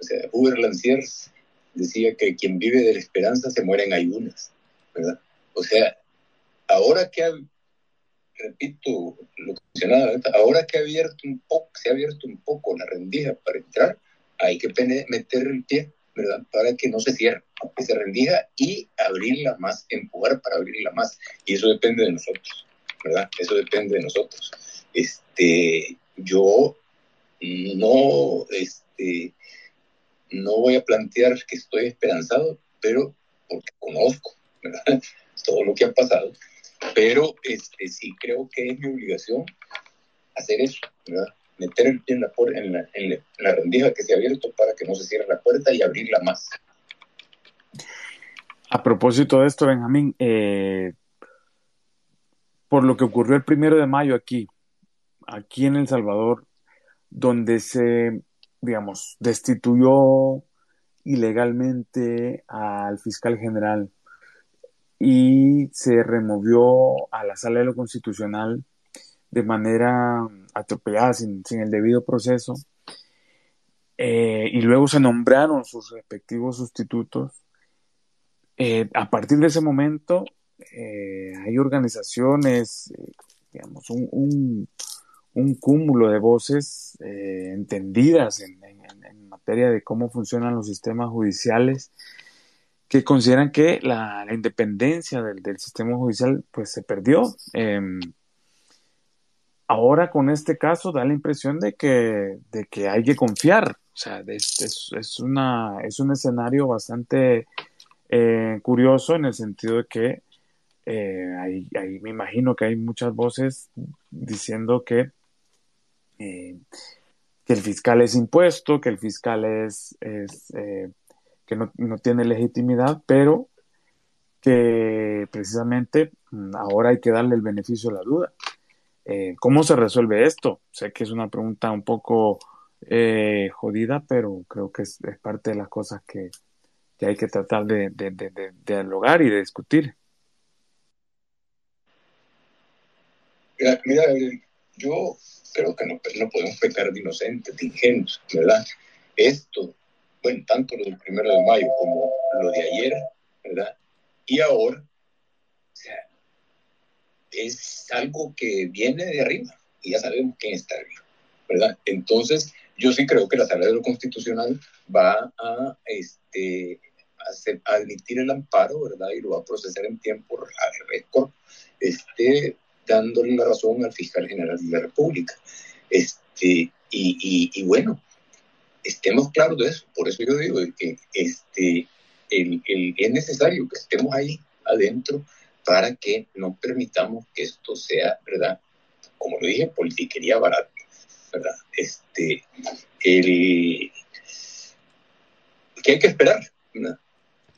O sea, Hubert Lanciers decía que quien vive de la esperanza se muere en ayunas, ¿verdad? O sea, ahora que ha, repito lo que mencionaba, ahora que ha abierto un poco, se ha abierto un poco la rendija para entrar, hay que meter el pie, ¿verdad? Para que no se cierre, que rendija y abrirla más, empujar para abrirla más. Y eso depende de nosotros, ¿verdad? Eso depende de nosotros. Este, yo no, este, no voy a plantear que estoy esperanzado, pero porque conozco <laughs> todo lo que ha pasado, pero este, sí creo que es mi obligación hacer eso, meter el pie en la, en, la, en, la, rendija que se ha abierto para que no se cierre la puerta y abrirla más. A propósito de esto, Benjamín, eh, por lo que ocurrió el primero de mayo aquí, aquí en El Salvador, donde se digamos, destituyó ilegalmente al fiscal general y se removió a la sala de lo constitucional de manera atropellada, sin, el debido proceso, eh, y luego se nombraron sus respectivos sustitutos. Eh, a partir de ese momento, eh, hay organizaciones, digamos, un cúmulo de voces eh, entendidas en, materia de cómo funcionan los sistemas judiciales que consideran que la, independencia del, sistema judicial pues se perdió. Em, ahora con este caso da la impresión de que, de que hay que confiar. O sea, es, es, una, es un escenario bastante eh, curioso en el sentido de que eh, ahí, me imagino que hay muchas voces diciendo que, eh, que el fiscal es impuesto, que el fiscal es, es que no, no, tiene legitimidad, pero que precisamente mm, ahora hay que darle el beneficio de la duda. Eh, ¿Cómo se resuelve esto? Sé que es una pregunta un poco eh, jodida, pero creo que es, parte de las cosas que, hay que tratar de, dialogar y de discutir. Mira, yo creo que no, no podemos pecar de inocentes, de ingenuos, ¿verdad? Esto, bueno, tanto lo del primero de mayo como lo de ayer, ¿verdad? Y ahora, o sea, es algo que viene de arriba y ya sabemos quién está arriba, ¿verdad? Entonces, yo sí creo que la sala de lo constitucional va a, este, a, admitir el amparo, ¿verdad? Y lo va a procesar en tiempo récord, este, dándole la razón al fiscal general de la República. Este, y, y, bueno, estemos claros de eso. Por eso yo digo que este, el, el, es necesario que estemos ahí adentro para que no permitamos que esto sea, ¿verdad? Como lo dije, politiquería barata, ¿verdad? Este, el, hay que esperar.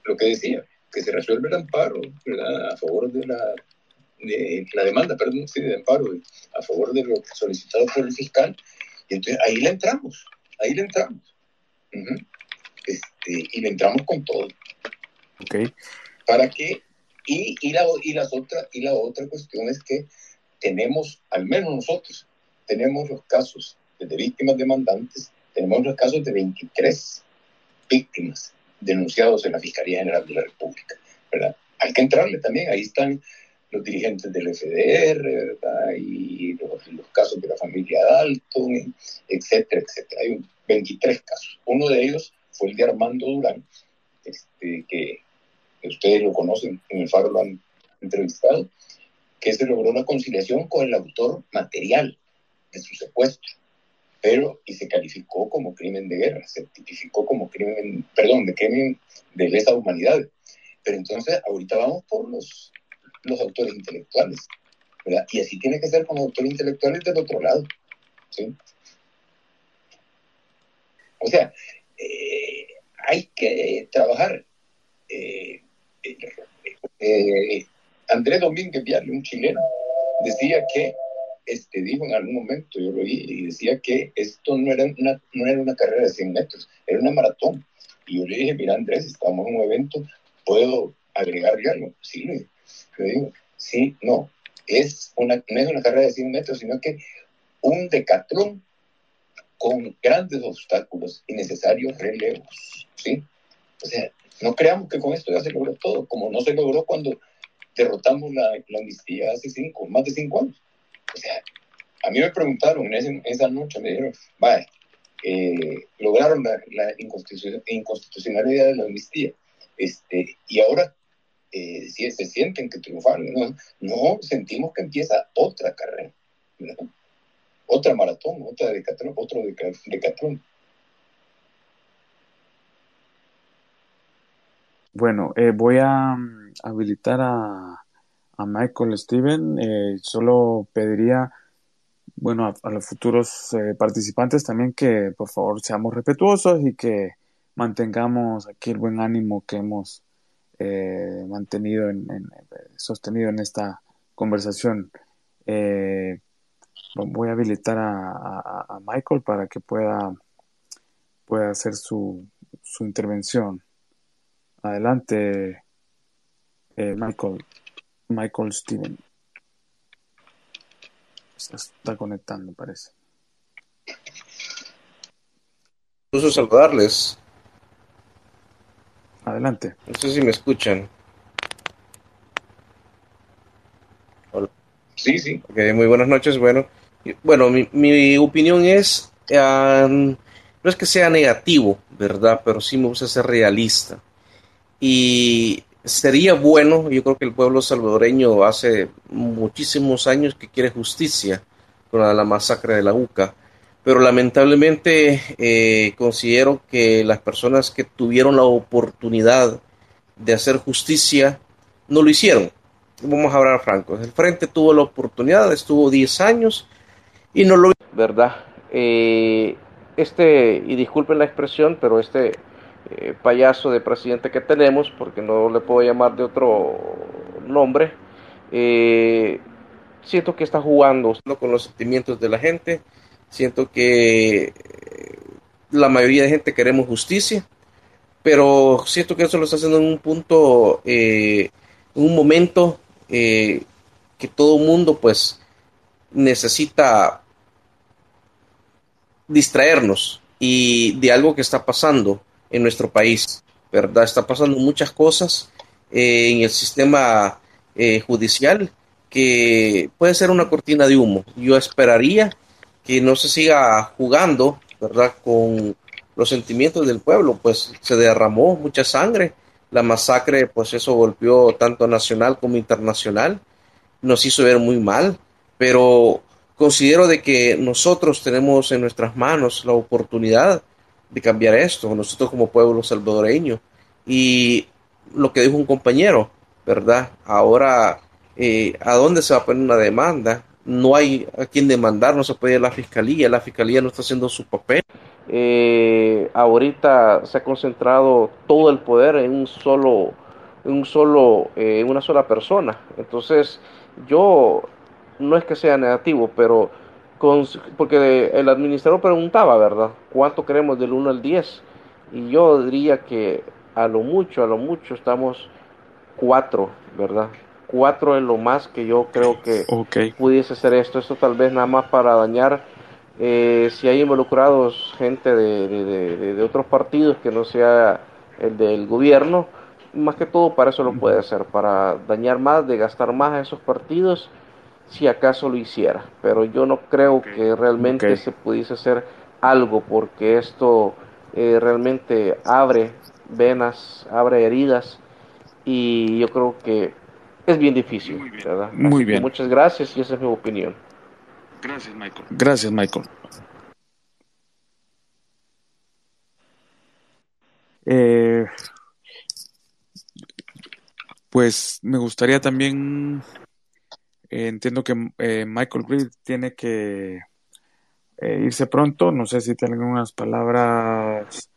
Lo que decía, que se resuelva el amparo, ¿verdad? A favor de la, de la demanda, perdón, sí, de amparo, a favor de lo solicitado por el fiscal, y entonces ahí le entramos, ahí le entramos. este, y le entramos con todo. Okay. Para que y, y, la, y, las otra, y la otra cuestión es que tenemos, al menos nosotros, tenemos los casos de víctimas demandantes, tenemos los casos de 23 víctimas denunciados en la Fiscalía General de la República, ¿verdad? Hay que entrarle también, ahí están los dirigentes del FDR, ¿verdad? Y los, casos de la familia Dalton, etcétera, etcétera. Hay 23 casos. Uno de ellos fue el de Armando Durán, este, que ustedes lo conocen, en el Faro lo han entrevistado, que se logró una conciliación con el autor material de su secuestro, pero y se calificó como crimen de guerra, se tipificó como crimen, perdón, de crimen de lesa humanidad. Pero entonces ahorita vamos por los, los autores intelectuales, ¿verdad? Y así tiene que ser con los autores intelectuales del otro lado, ¿sí? O sea, eh, hay que trabajar eh, eh, Andrés Domínguez Viale, un chileno, decía que, este, dijo en algún momento, yo lo oí, y decía que esto no era una, no era una carrera de 100 metros, era una maratón. Y yo le dije, mira Andrés, estamos en un evento, ¿puedo agregarle algo? Sí, digo, sí, no, es una, no es una carrera de 100 metros, sino que un decatrón con grandes obstáculos y necesarios relevos, ¿sí? O sea, no creamos que con esto ya se logró todo, como no se logró cuando derrotamos la, amnistía hace cinco, más de cinco años. O sea, a mí me preguntaron en, esa noche, me dijeron, vaya, eh, lograron la, inconstitucionalidad de la amnistía, este, y ahora eh, si se sienten que triunfaron. No, no, sentimos que empieza otra carrera, otra maratón, otra decatrón, otro decatrón. Bueno, eh, voy a mm, habilitar a, Michael Steven. Eh, solo pediría, bueno, a, los futuros eh, participantes también que por favor seamos respetuosos y que mantengamos aquí el buen ánimo que hemos mantenido, en, sostenido en esta conversación. voy a habilitar a, Michael para que pueda, pueda hacer su, su intervención. Adelante, eh, Michael, Michael Steven. Se está conectando, parece. Gusto saludarles. Adelante. No sé si me escuchan. Hola. Sí, sí. muy buenas noches. Bueno, bueno mi, mi opinión es, no es que sea negativo, ¿verdad? Pero sí me gusta ser realista. y sería bueno, yo creo que el pueblo salvadoreño hace muchísimos años que quiere justicia con la, masacre de la UCA, pero lamentablemente eh, considero que las personas que tuvieron la oportunidad de hacer justicia no lo hicieron. Vamos a hablar franco. El Frente tuvo la oportunidad, estuvo 10 años y no lo ¿verdad? Eh, este, y disculpen la expresión, pero este eh, payaso de presidente que tenemos, porque no le puedo llamar de otro nombre, siento que está jugando con los sentimientos de la gente, siento que eh, la mayoría de gente queremos justicia, pero siento que eso lo está haciendo en un punto, en un momento que todo mundo pues necesita distraernos y de algo que está pasando en nuestro país, ¿verdad? Está pasando muchas cosas eh, en el sistema eh, judicial que puede ser una cortina de humo. Yo esperaría que no se siga jugando, ¿verdad? Con los sentimientos del pueblo, pues se derramó mucha sangre, la masacre, pues eso golpeó tanto nacional como internacional, nos hizo ver muy mal, pero considero de que nosotros tenemos en nuestras manos la oportunidad de cambiar esto, nosotros como pueblo salvadoreño. Y lo que dijo un compañero, ¿verdad? Ahora, eh, ¿a dónde se va a poner una demanda? No hay a quien demandar, no se puede ir a la fiscalía, la fiscalía no está haciendo su papel. Eh, ahorita se ha concentrado todo el poder en un solo, en un solo, eh, una sola persona. Entonces, yo no es que sea negativo, pero porque el administrador preguntaba, ¿verdad? ¿Cuánto queremos del 1 al 10? Y yo diría que a lo mucho, a lo mucho estamos 4, ¿verdad? 4 es lo más que yo creo que pudiese ser esto. Esto tal vez nada más para dañar eh, si hay involucrados gente de, de, otros partidos que no sea el del gobierno. Más que todo para eso lo puede hacer, para dañar más, de gastar más a esos partidos si acaso lo hiciera, pero yo no creo que realmente se pudiese hacer algo porque esto eh, realmente abre venas, abre heridas y yo creo que es bien difícil, Muy bien. ¿verdad? Muy bien. Muchas gracias y esa es mi opinión. Gracias, Michael. Gracias, Michael. Eh, pues me gustaría también eh, entiendo que eh, Michael Reed tiene que eh, irse pronto. No sé si tiene algunas palabras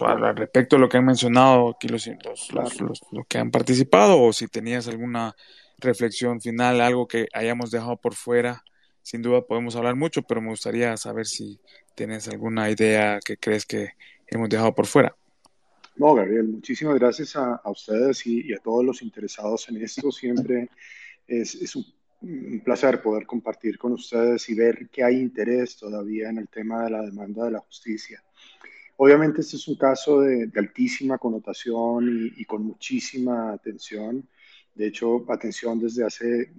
al respecto de lo que han mencionado aquí los, los, que han participado o si tenías alguna reflexión final, algo que hayamos dejado por fuera. Sin duda podemos hablar mucho, pero me gustaría saber si tienes alguna idea que crees que hemos dejado por fuera. No, Gabriel, muchísimas gracias a, ustedes y, a todos los interesados en esto. Siempre es, un, placer poder compartir con ustedes y ver que hay interés todavía en el tema de la demanda de la justicia. Obviamente este es un caso de, altísima connotación y, con muchísima atención. De hecho, atención desde hace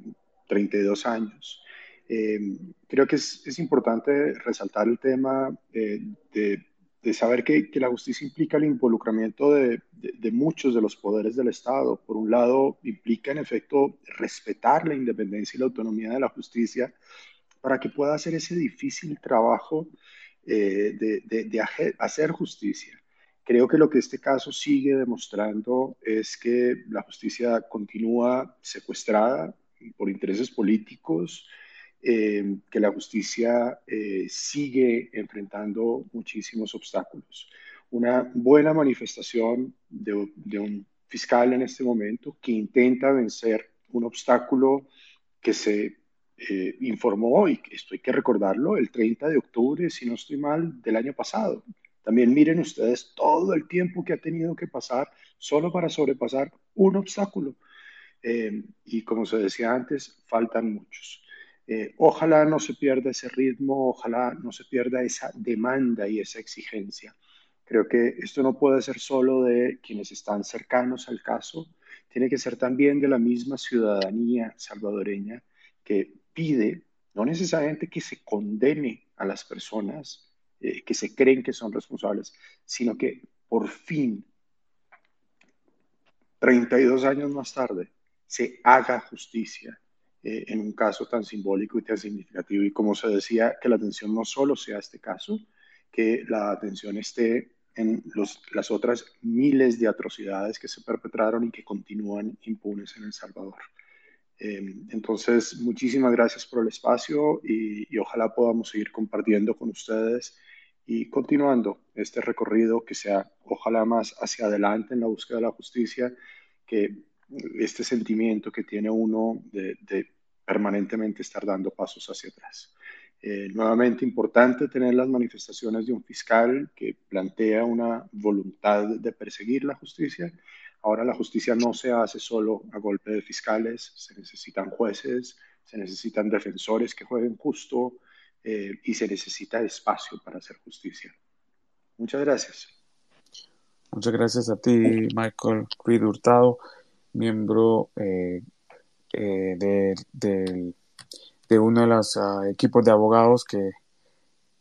32 años. Eh, creo que es, importante resaltar el tema eh, de de saber que, la justicia implica el involucramiento de, muchos de los poderes del Estado. Por un lado, implica en efecto respetar la independencia y la autonomía de la justicia para que pueda hacer ese difícil trabajo eh, de, hacer justicia. Creo que lo que este caso sigue demostrando es que la justicia continúa secuestrada por intereses políticos, eh, que la justicia eh, sigue enfrentando muchísimos obstáculos. Una buena manifestación de, un fiscal en este momento que intenta vencer un obstáculo que se eh, informó, y esto hay que recordarlo, el 30 de octubre, si no estoy mal, del año pasado. También miren ustedes todo el tiempo que ha tenido que pasar solo para sobrepasar un obstáculo. y como se decía antes, faltan muchos. Eh, ojalá no se pierda ese ritmo, ojalá no se pierda esa demanda y esa exigencia. Creo que esto no puede ser solo de quienes están cercanos al caso, tiene que ser también de la misma ciudadanía salvadoreña que pide no necesariamente que se condene a las personas eh, que se creen que son responsables, sino que por fin, 32 años más tarde, se haga justicia eh, en un caso tan simbólico y tan significativo. Y como se decía, que la atención no solo sea este caso, que la atención esté en las otras miles de atrocidades que se perpetraron y que continúan impunes en El Salvador. Em, entonces, muchísimas gracias por el espacio y, ojalá podamos seguir compartiendo con ustedes y continuando este recorrido que sea, ojalá más hacia adelante en la búsqueda de la justicia, que este sentimiento que tiene uno de, de permanentemente estar dando pasos hacia atrás. Eh, nuevamente importante tener las manifestaciones de un fiscal que plantea una voluntad de perseguir la justicia. Ahora la justicia no se hace solo a golpe de fiscales, se necesitan jueces, se necesitan defensores que jueguen justo eh, y se necesita espacio para hacer justicia. Muchas gracias. Muchas gracias a ti, Michael Creed Hurtado, miembro eh, del de uno de los ah, equipos de abogados que,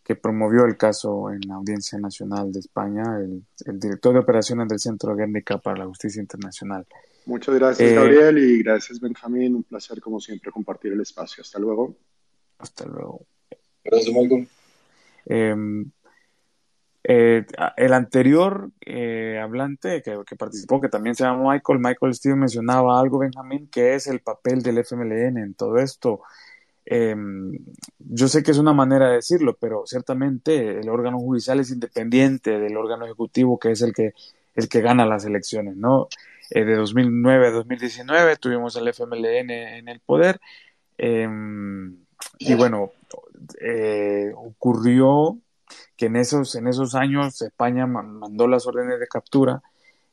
que, promovió el caso en la Audiencia Nacional de España, el, director de operaciones del Centro Guernica para la Justicia Internacional. Muchas gracias, eh, Gabriel, y gracias, Benjamín. Un placer, como siempre, compartir el espacio. Hasta luego. Hasta luego. Gracias, Michael. Em, eh, el anterior eh, hablante que, que, participó, que también se llama Michael, Michael Steve mencionaba algo, Benjamín, que es el papel del FMLN en todo esto. Em, yo sé que es una manera de decirlo, pero ciertamente el órgano judicial es independiente del órgano ejecutivo, que es el que, el que gana las elecciones, ¿no? Eh, de 2009 a 2019 tuvimos el FMLN en el poder. Em, y bueno, eh, ocurrió que en esos, en esos años España mandó las órdenes de captura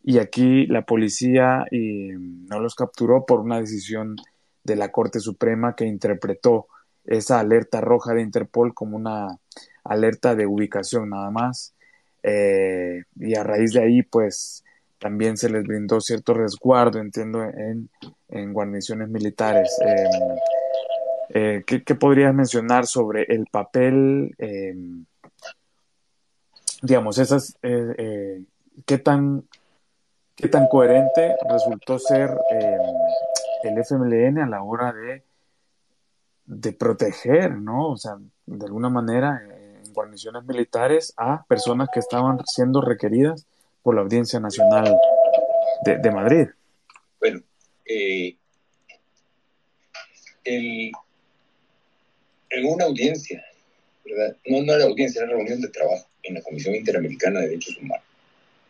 y aquí la policía no los capturó por una decisión de la Corte Suprema que interpretó esa alerta roja de Interpol como una alerta de ubicación nada más. Eh, y a raíz de ahí, pues también se les brindó cierto resguardo, entiendo, en, guarniciones militares. Em, eh, ¿qué, podrías mencionar sobre el papel, em, digamos, esas, eh, qué tan qué tan coherente resultó ser em, el FMLN a la hora de, de proteger, ¿no? O sea, de alguna manera, en guarniciones militares a personas que estaban siendo requeridas por la Audiencia Nacional de, Madrid. Bueno, eh, en una audiencia, ¿verdad? No, no era audiencia, era reunión de trabajo en la Comisión Interamericana de Derechos Humanos,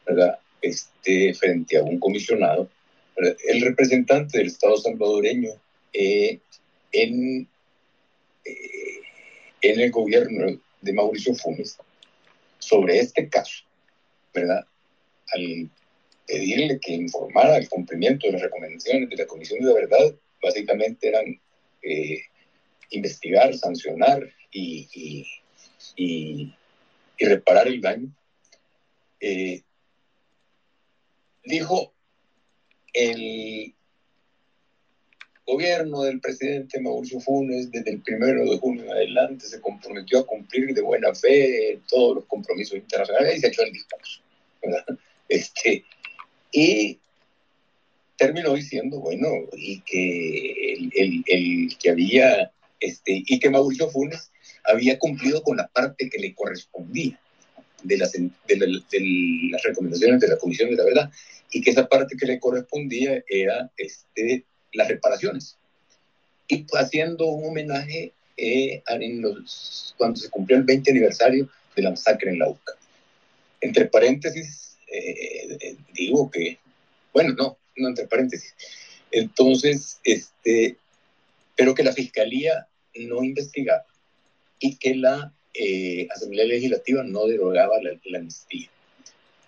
¿verdad? Este, frente a un comisionado el representante del Estado salvadoreño eh, en, eh, en el gobierno de Mauricio Funes sobre este caso, ¿verdad? Al pedirle que informara el cumplimiento de las recomendaciones de la Comisión de la Verdad, básicamente eran eh, investigar, sancionar y, y, y, reparar el daño. dijo el gobierno del presidente Mauricio Funes desde el primero de junio en adelante se comprometió a cumplir de buena fe todos los compromisos internacionales y se echó el discurso. <laughs> Este, y terminó diciendo, bueno, y que el, que había, este, y que Mauricio Funes había cumplido con la parte que le correspondía de las, de, de las recomendaciones de la Comisión de la Verdad y que esa parte que le correspondía era este, las reparaciones. Y haciendo un homenaje eh, en los, cuando se cumplió el 20 aniversario de la masacre en la UCA. Entre paréntesis, eh, digo que, bueno, no, no entre paréntesis. Entonces, este, pero que la fiscalía no investigaba y que la eh, Asamblea Legislativa no derogaba la, la amnistía.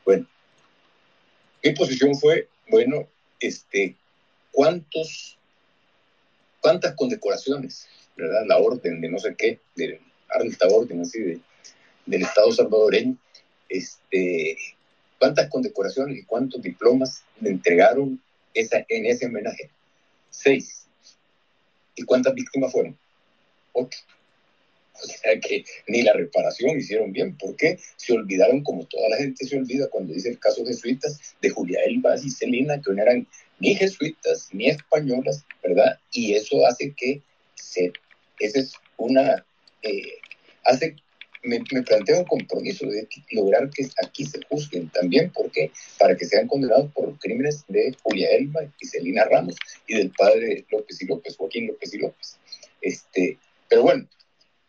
Bueno, mi posición fue, bueno, este, ¿cuántos, cuántas condecoraciones, ¿verdad? La orden de no sé qué, de alta orden así de, del Estado salvadoreño, este, cuántas condecoraciones y cuántos diplomas le entregaron esa, en ese homenaje. Seis. ¿Y cuántas víctimas fueron? Ocho. O sea que ni la reparación hicieron bien. ¿Por qué? Se olvidaron, como toda la gente se olvida cuando dice el caso jesuitas, de Julia Elba y Celina, que no eran ni jesuitas ni españolas, ¿verdad? Y eso hace que se, esa es una, eh, hace, me, me, planteo un compromiso de lograr que aquí se juzguen también, porque para que sean condenados por los crímenes de Julia Elba y Celina Ramos y del padre López y López, Joaquín López y López. Este, pero bueno,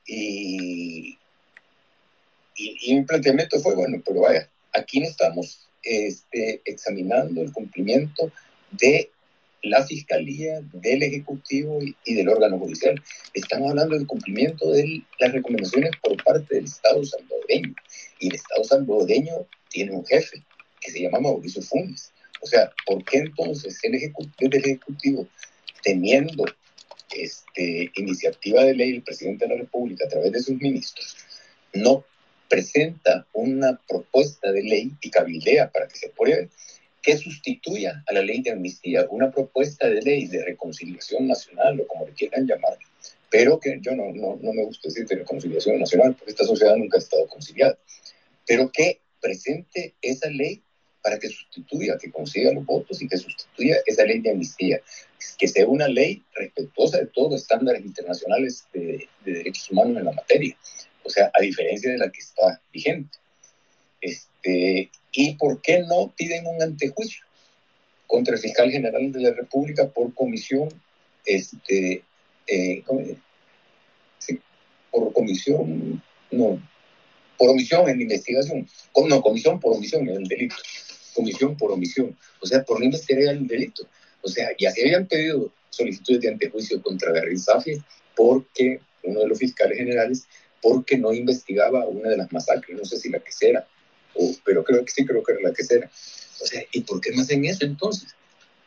y, y, y, mi planteamiento fue, bueno, pero vaya, aquí no estamos este, examinando el cumplimiento de la Fiscalía, del Ejecutivo y, y, del órgano judicial. Estamos hablando del cumplimiento de las recomendaciones por parte del Estado salvadoreño. Y el Estado salvadoreño tiene un jefe que se llama Mauricio Funes. O sea, ¿por qué entonces el Ejecutivo, el ejecutivo teniendo este, iniciativa de ley el presidente de la República a través de sus ministros, no presenta una propuesta de ley y cabildea para que se apruebe que sustituya a la ley de amnistía, una propuesta de ley de reconciliación nacional o como le quieran llamar, pero que yo no, no, no me gusta decir de reconciliación nacional porque esta sociedad nunca ha estado conciliada, pero que presente esa ley para que sustituya, que consiga los votos y que sustituya esa ley de amnistía, que sea una ley respetuosa de todos los estándares internacionales de, de derechos humanos en la materia, o sea, a diferencia de la que está vigente. Este, ¿Y por qué no piden un antejuicio contra el fiscal general de la República por comisión, este, eh, sí, por comisión, no, por omisión en investigación, no, comisión por omisión en el delito, comisión por omisión, o sea, por no investigar el delito. O sea, ya se habían pedido solicitudes de antejuicio contra Garry Safi porque uno de los fiscales generales, porque no investigaba una de las masacres, no sé si la que será, o, pero creo que sí, creo que era la que será. O sea, ¿y por qué no hacen eso entonces?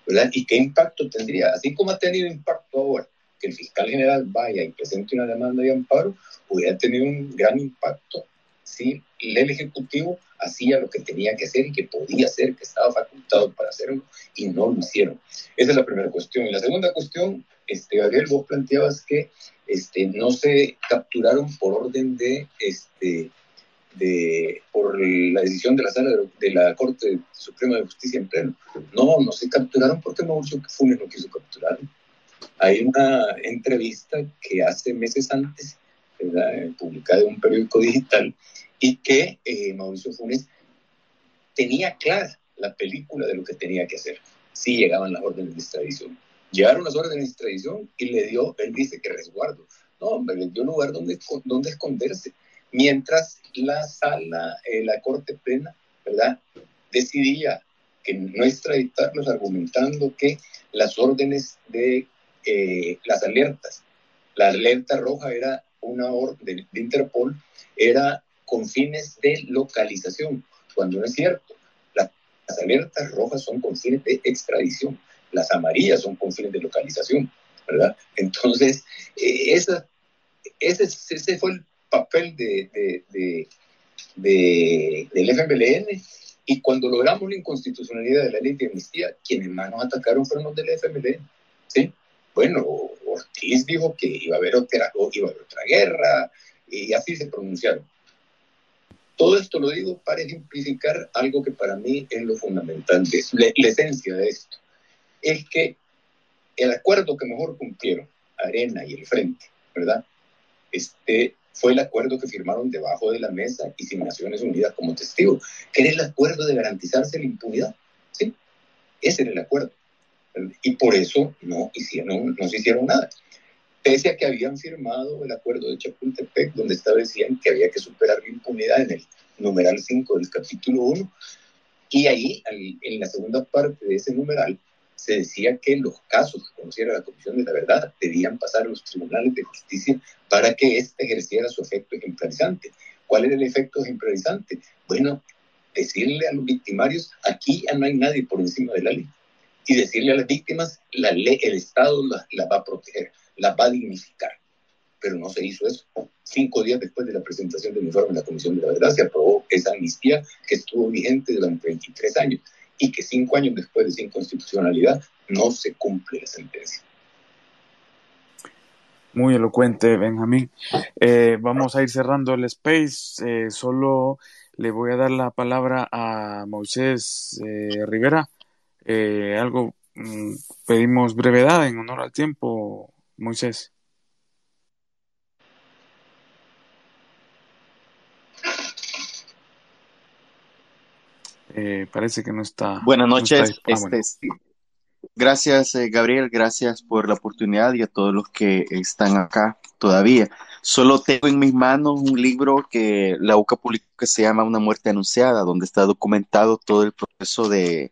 ¿Verdad? ¿Y qué impacto tendría? Así como ha tenido impacto ahora que el fiscal general vaya y presente una demanda de amparo, hubiera tenido un gran impacto si el Ejecutivo hacía lo que tenía que hacer y que podía hacer, que estaba facultado para hacerlo, y no lo hicieron. Esa es la primera cuestión. Y la segunda cuestión, este, Gabriel, vos planteabas que este, no se capturaron por orden de, este, de, por la decisión de la sala de, la Corte Suprema de Justicia en pleno. No, no se capturaron porque Mauricio Funes no quiso capturar. Hay una entrevista que hace meses antes, ¿verdad? publicada en un periódico digital, y que eh, Mauricio Funes tenía clara la película de lo que tenía que hacer si llegaban las órdenes de extradición. Llegaron las órdenes de extradición y le dio, él dice que resguardo. No, hombre, le dio lugar donde, donde esconderse. Mientras la sala, eh, la corte plena, ¿verdad? Decidía que no extraditarlos argumentando que las órdenes de eh, las alertas, la alerta roja era una orden de Interpol, era con fines de localización, cuando no es cierto. Las, alertas rojas son con fines de extradición, las amarillas son con fines de localización, ¿verdad? Entonces, eh, esa, ese, fue el papel de, de, de, de, del FMLN y cuando logramos la inconstitucionalidad de la ley de amnistía, quienes más nos atacaron fueron los del FMLN, ¿sí? Bueno, Ortiz dijo que iba a iba a haber otra guerra y así se pronunciaron. Todo esto lo digo para ejemplificar algo que para mí es lo fundamental, de la, esencia de esto. Es que el acuerdo que mejor cumplieron Arena y el Frente, ¿verdad? Este fue el acuerdo que firmaron debajo de la mesa y sin Naciones Unidas como testigo, que era el acuerdo de garantizarse la impunidad. ¿sí? Ese era el acuerdo. Y por eso no, hicieron, no se hicieron nada pese a que habían firmado el acuerdo de Chapultepec, donde establecían que había que superar la impunidad en el numeral 5 del capítulo 1, y ahí, en la segunda parte de ese numeral, se decía que los casos que conociera la Comisión de la Verdad debían pasar a los tribunales de justicia para que éste ejerciera su efecto ejemplarizante. ¿Cuál era el efecto ejemplarizante? Bueno, decirle a los victimarios, aquí ya no hay nadie por encima de la ley. Y decirle a las víctimas, la ley, el Estado las la va a proteger la va a dignificar. Pero no se hizo eso. Cinco días después de la presentación del informe de la Comisión de la Verdad se aprobó esa amnistía que estuvo vigente durante 23 años y que cinco años después de esa inconstitucionalidad no se cumple la sentencia. Muy elocuente, Benjamín. Eh, vamos a ir cerrando el space. Eh, solo le voy a dar la palabra a Moisés eh, Rivera. algo, mm, pedimos brevedad en honor al tiempo, Moisés. parece que no está. Buenas noches. Ah, este, Gracias, eh, Gabriel, gracias por la oportunidad y a todos los que están acá todavía. Solo tengo en mis manos un libro que la UCA publicó que se llama Una muerte anunciada, donde está documentado todo el proceso de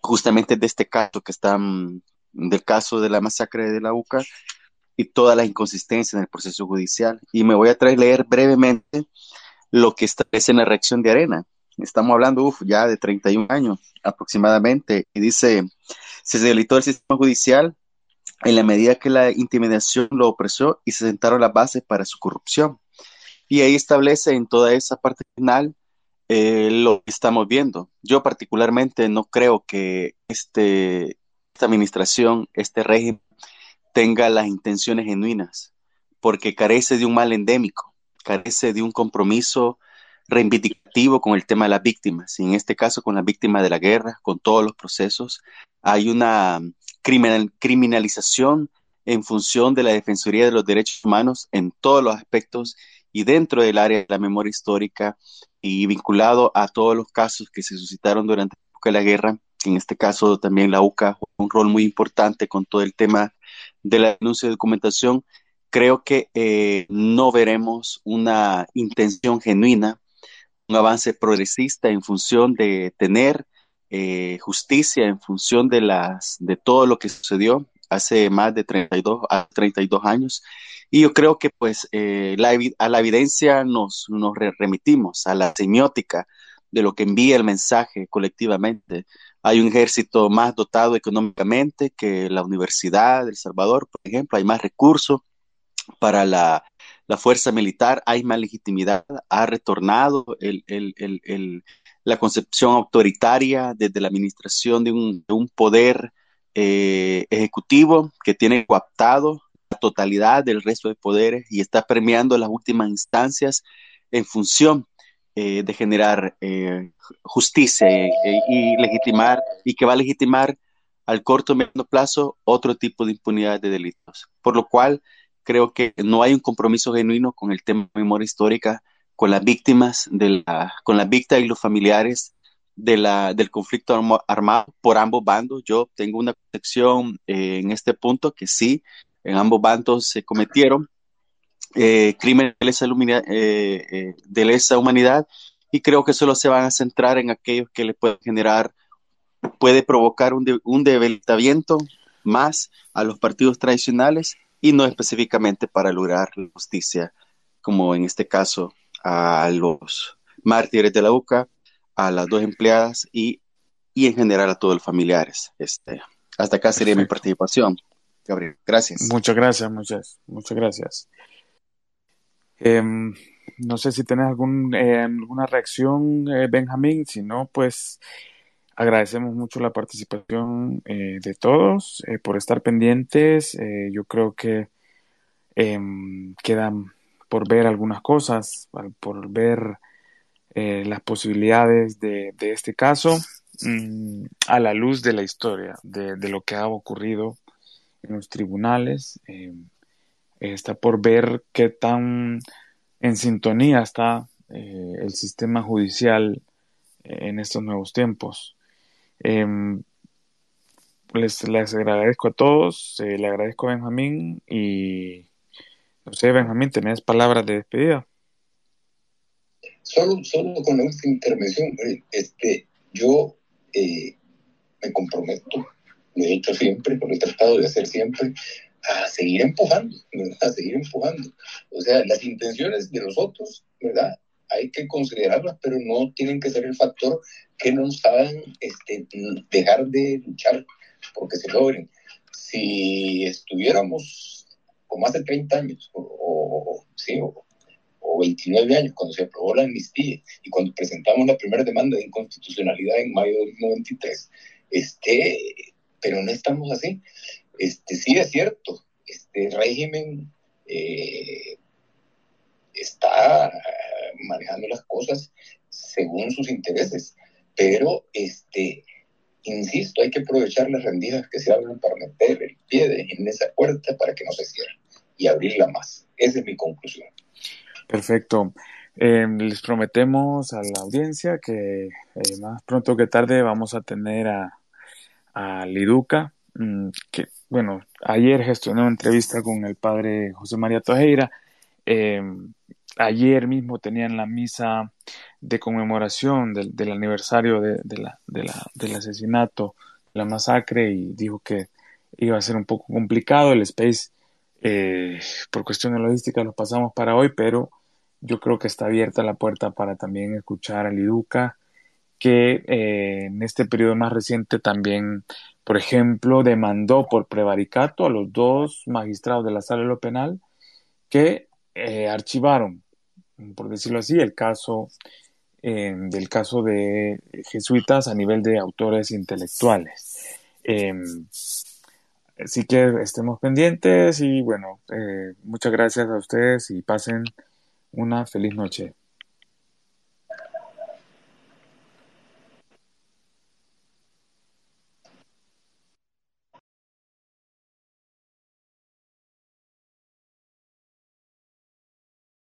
justamente de este caso que está mm, del caso de la masacre de la UCA y todas las inconsistencias en el proceso judicial. Y me voy a traer leer brevemente lo que establece en la reacción de Arena. Estamos hablando ya de 31 años aproximadamente. Y dice, se debilitó el sistema judicial en la medida que la intimidación lo opresó y se sentaron las bases para su corrupción. Y ahí establece en toda esa parte final eh, lo que estamos viendo. Yo particularmente no creo que este, esta administración, este régimen, tenga las intenciones genuinas, porque carece de un mal endémico, carece de un compromiso reivindicativo con el tema de las víctimas, y en este caso con las víctimas de la guerra, con todos los procesos. Hay una criminalización en función de la Defensoría de los Derechos Humanos en todos los aspectos y dentro del área de la memoria histórica y vinculado a todos los casos que se suscitaron durante la guerra, en este caso también la UCA jugó un rol muy importante con todo el tema de la denuncia de documentación, creo que eh, no veremos una intención genuina un avance progresista en función de tener eh, justicia, en función de, las, de todo lo que sucedió hace más de 32, a 32 años. Y yo creo que pues eh, la, a la evidencia nos remitimos, a la semiótica de lo que envía el mensaje colectivamente. Hay un ejército más dotado económicamente que la Universidad de El Salvador, por ejemplo, hay más recursos para la la fuerza militar, hay más legitimidad, ha retornado la concepción autoritaria desde la administración de un, poder eh, ejecutivo que tiene coaptado la totalidad del resto de poderes y está premiando las últimas instancias en función eh, de generar eh, justicia y legitimar y que va a legitimar al corto y medio plazo otro tipo de impunidad de delitos. Por lo cual, creo que no hay un compromiso genuino con el tema de memoria histórica, con las víctimas, de la, con las víctimas y los familiares de la, del conflicto armado por ambos bandos. Yo tengo una protección eh, en este punto que sí, en ambos bandos se cometieron eh, crímenes de lesa, eh, de lesa humanidad y creo que solo se van a centrar en aquellos que le pueden generar, puede provocar un, un debilitamiento más a los partidos tradicionales y no específicamente para lograr la justicia, como en este caso a los mártires de la UCA, a las dos empleadas y, en general a todos los familiares. Este, hasta acá sería mi participación. Gabriel, gracias. Muchas gracias, muchas, muchas gracias. Em, no sé si tenés algún, eh, alguna reacción, eh, Benjamín. Si no, pues Agradecemos mucho la participación eh, de todos eh, por estar pendientes. Eh, yo creo que em, quedan por ver algunas cosas, por ver las posibilidades de, este caso mm, a la luz de la historia, de, de, lo que ha ocurrido en los tribunales. Está por ver qué tan en sintonía está el sistema judicial en estos nuevos tiempos. Em, les, les, agradezco a todos, eh, le agradezco a Benjamín y no sé, Benjamín, ¿tenés palabras de despedida? Solo, solo con la última intervención, eh, este, yo eh, me comprometo, lo he hecho siempre, lo he tratado de hacer siempre, a seguir empujando, a seguir empujando. O sea, las intenciones de los otros, ¿verdad? hay que considerarlas, pero no tienen que ser el factor que nos hagan este, dejar de luchar porque se logren. Si estuviéramos como hace 30 años, o, sí, o, 29 años, cuando se aprobó la amnistía y cuando presentamos la primera demanda de inconstitucionalidad en mayo del 93, este, pero no estamos así. Este, sí es cierto, este régimen eh, está manejando las cosas según sus intereses. Pero, este, insisto, hay que aprovechar las rendijas que se abren para meter el pie en esa puerta para que no se cierre y abrirla más. Esa es mi conclusión. Perfecto. Eh, les prometemos a la audiencia que eh, más pronto que tarde vamos a tener a, a Liduca, que bueno, ayer gestioné una entrevista con el padre José María Tojeira. Eh, ayer mismo tenían la misa de conmemoración del, del aniversario de, de la, de la, del asesinato, la masacre, y dijo que iba a ser un poco complicado. El Space, eh, por cuestiones logísticas, lo pasamos para hoy, pero yo creo que está abierta la puerta para también escuchar a Liduca, que eh, en este periodo más reciente también, por ejemplo, demandó por prevaricato a los dos magistrados de la sala de lo penal que eh, archivaron, por decirlo así, el caso eh, del caso de jesuitas a nivel de autores intelectuales. Así que estemos pendientes y bueno, muchas gracias a ustedes y pasen una feliz noche.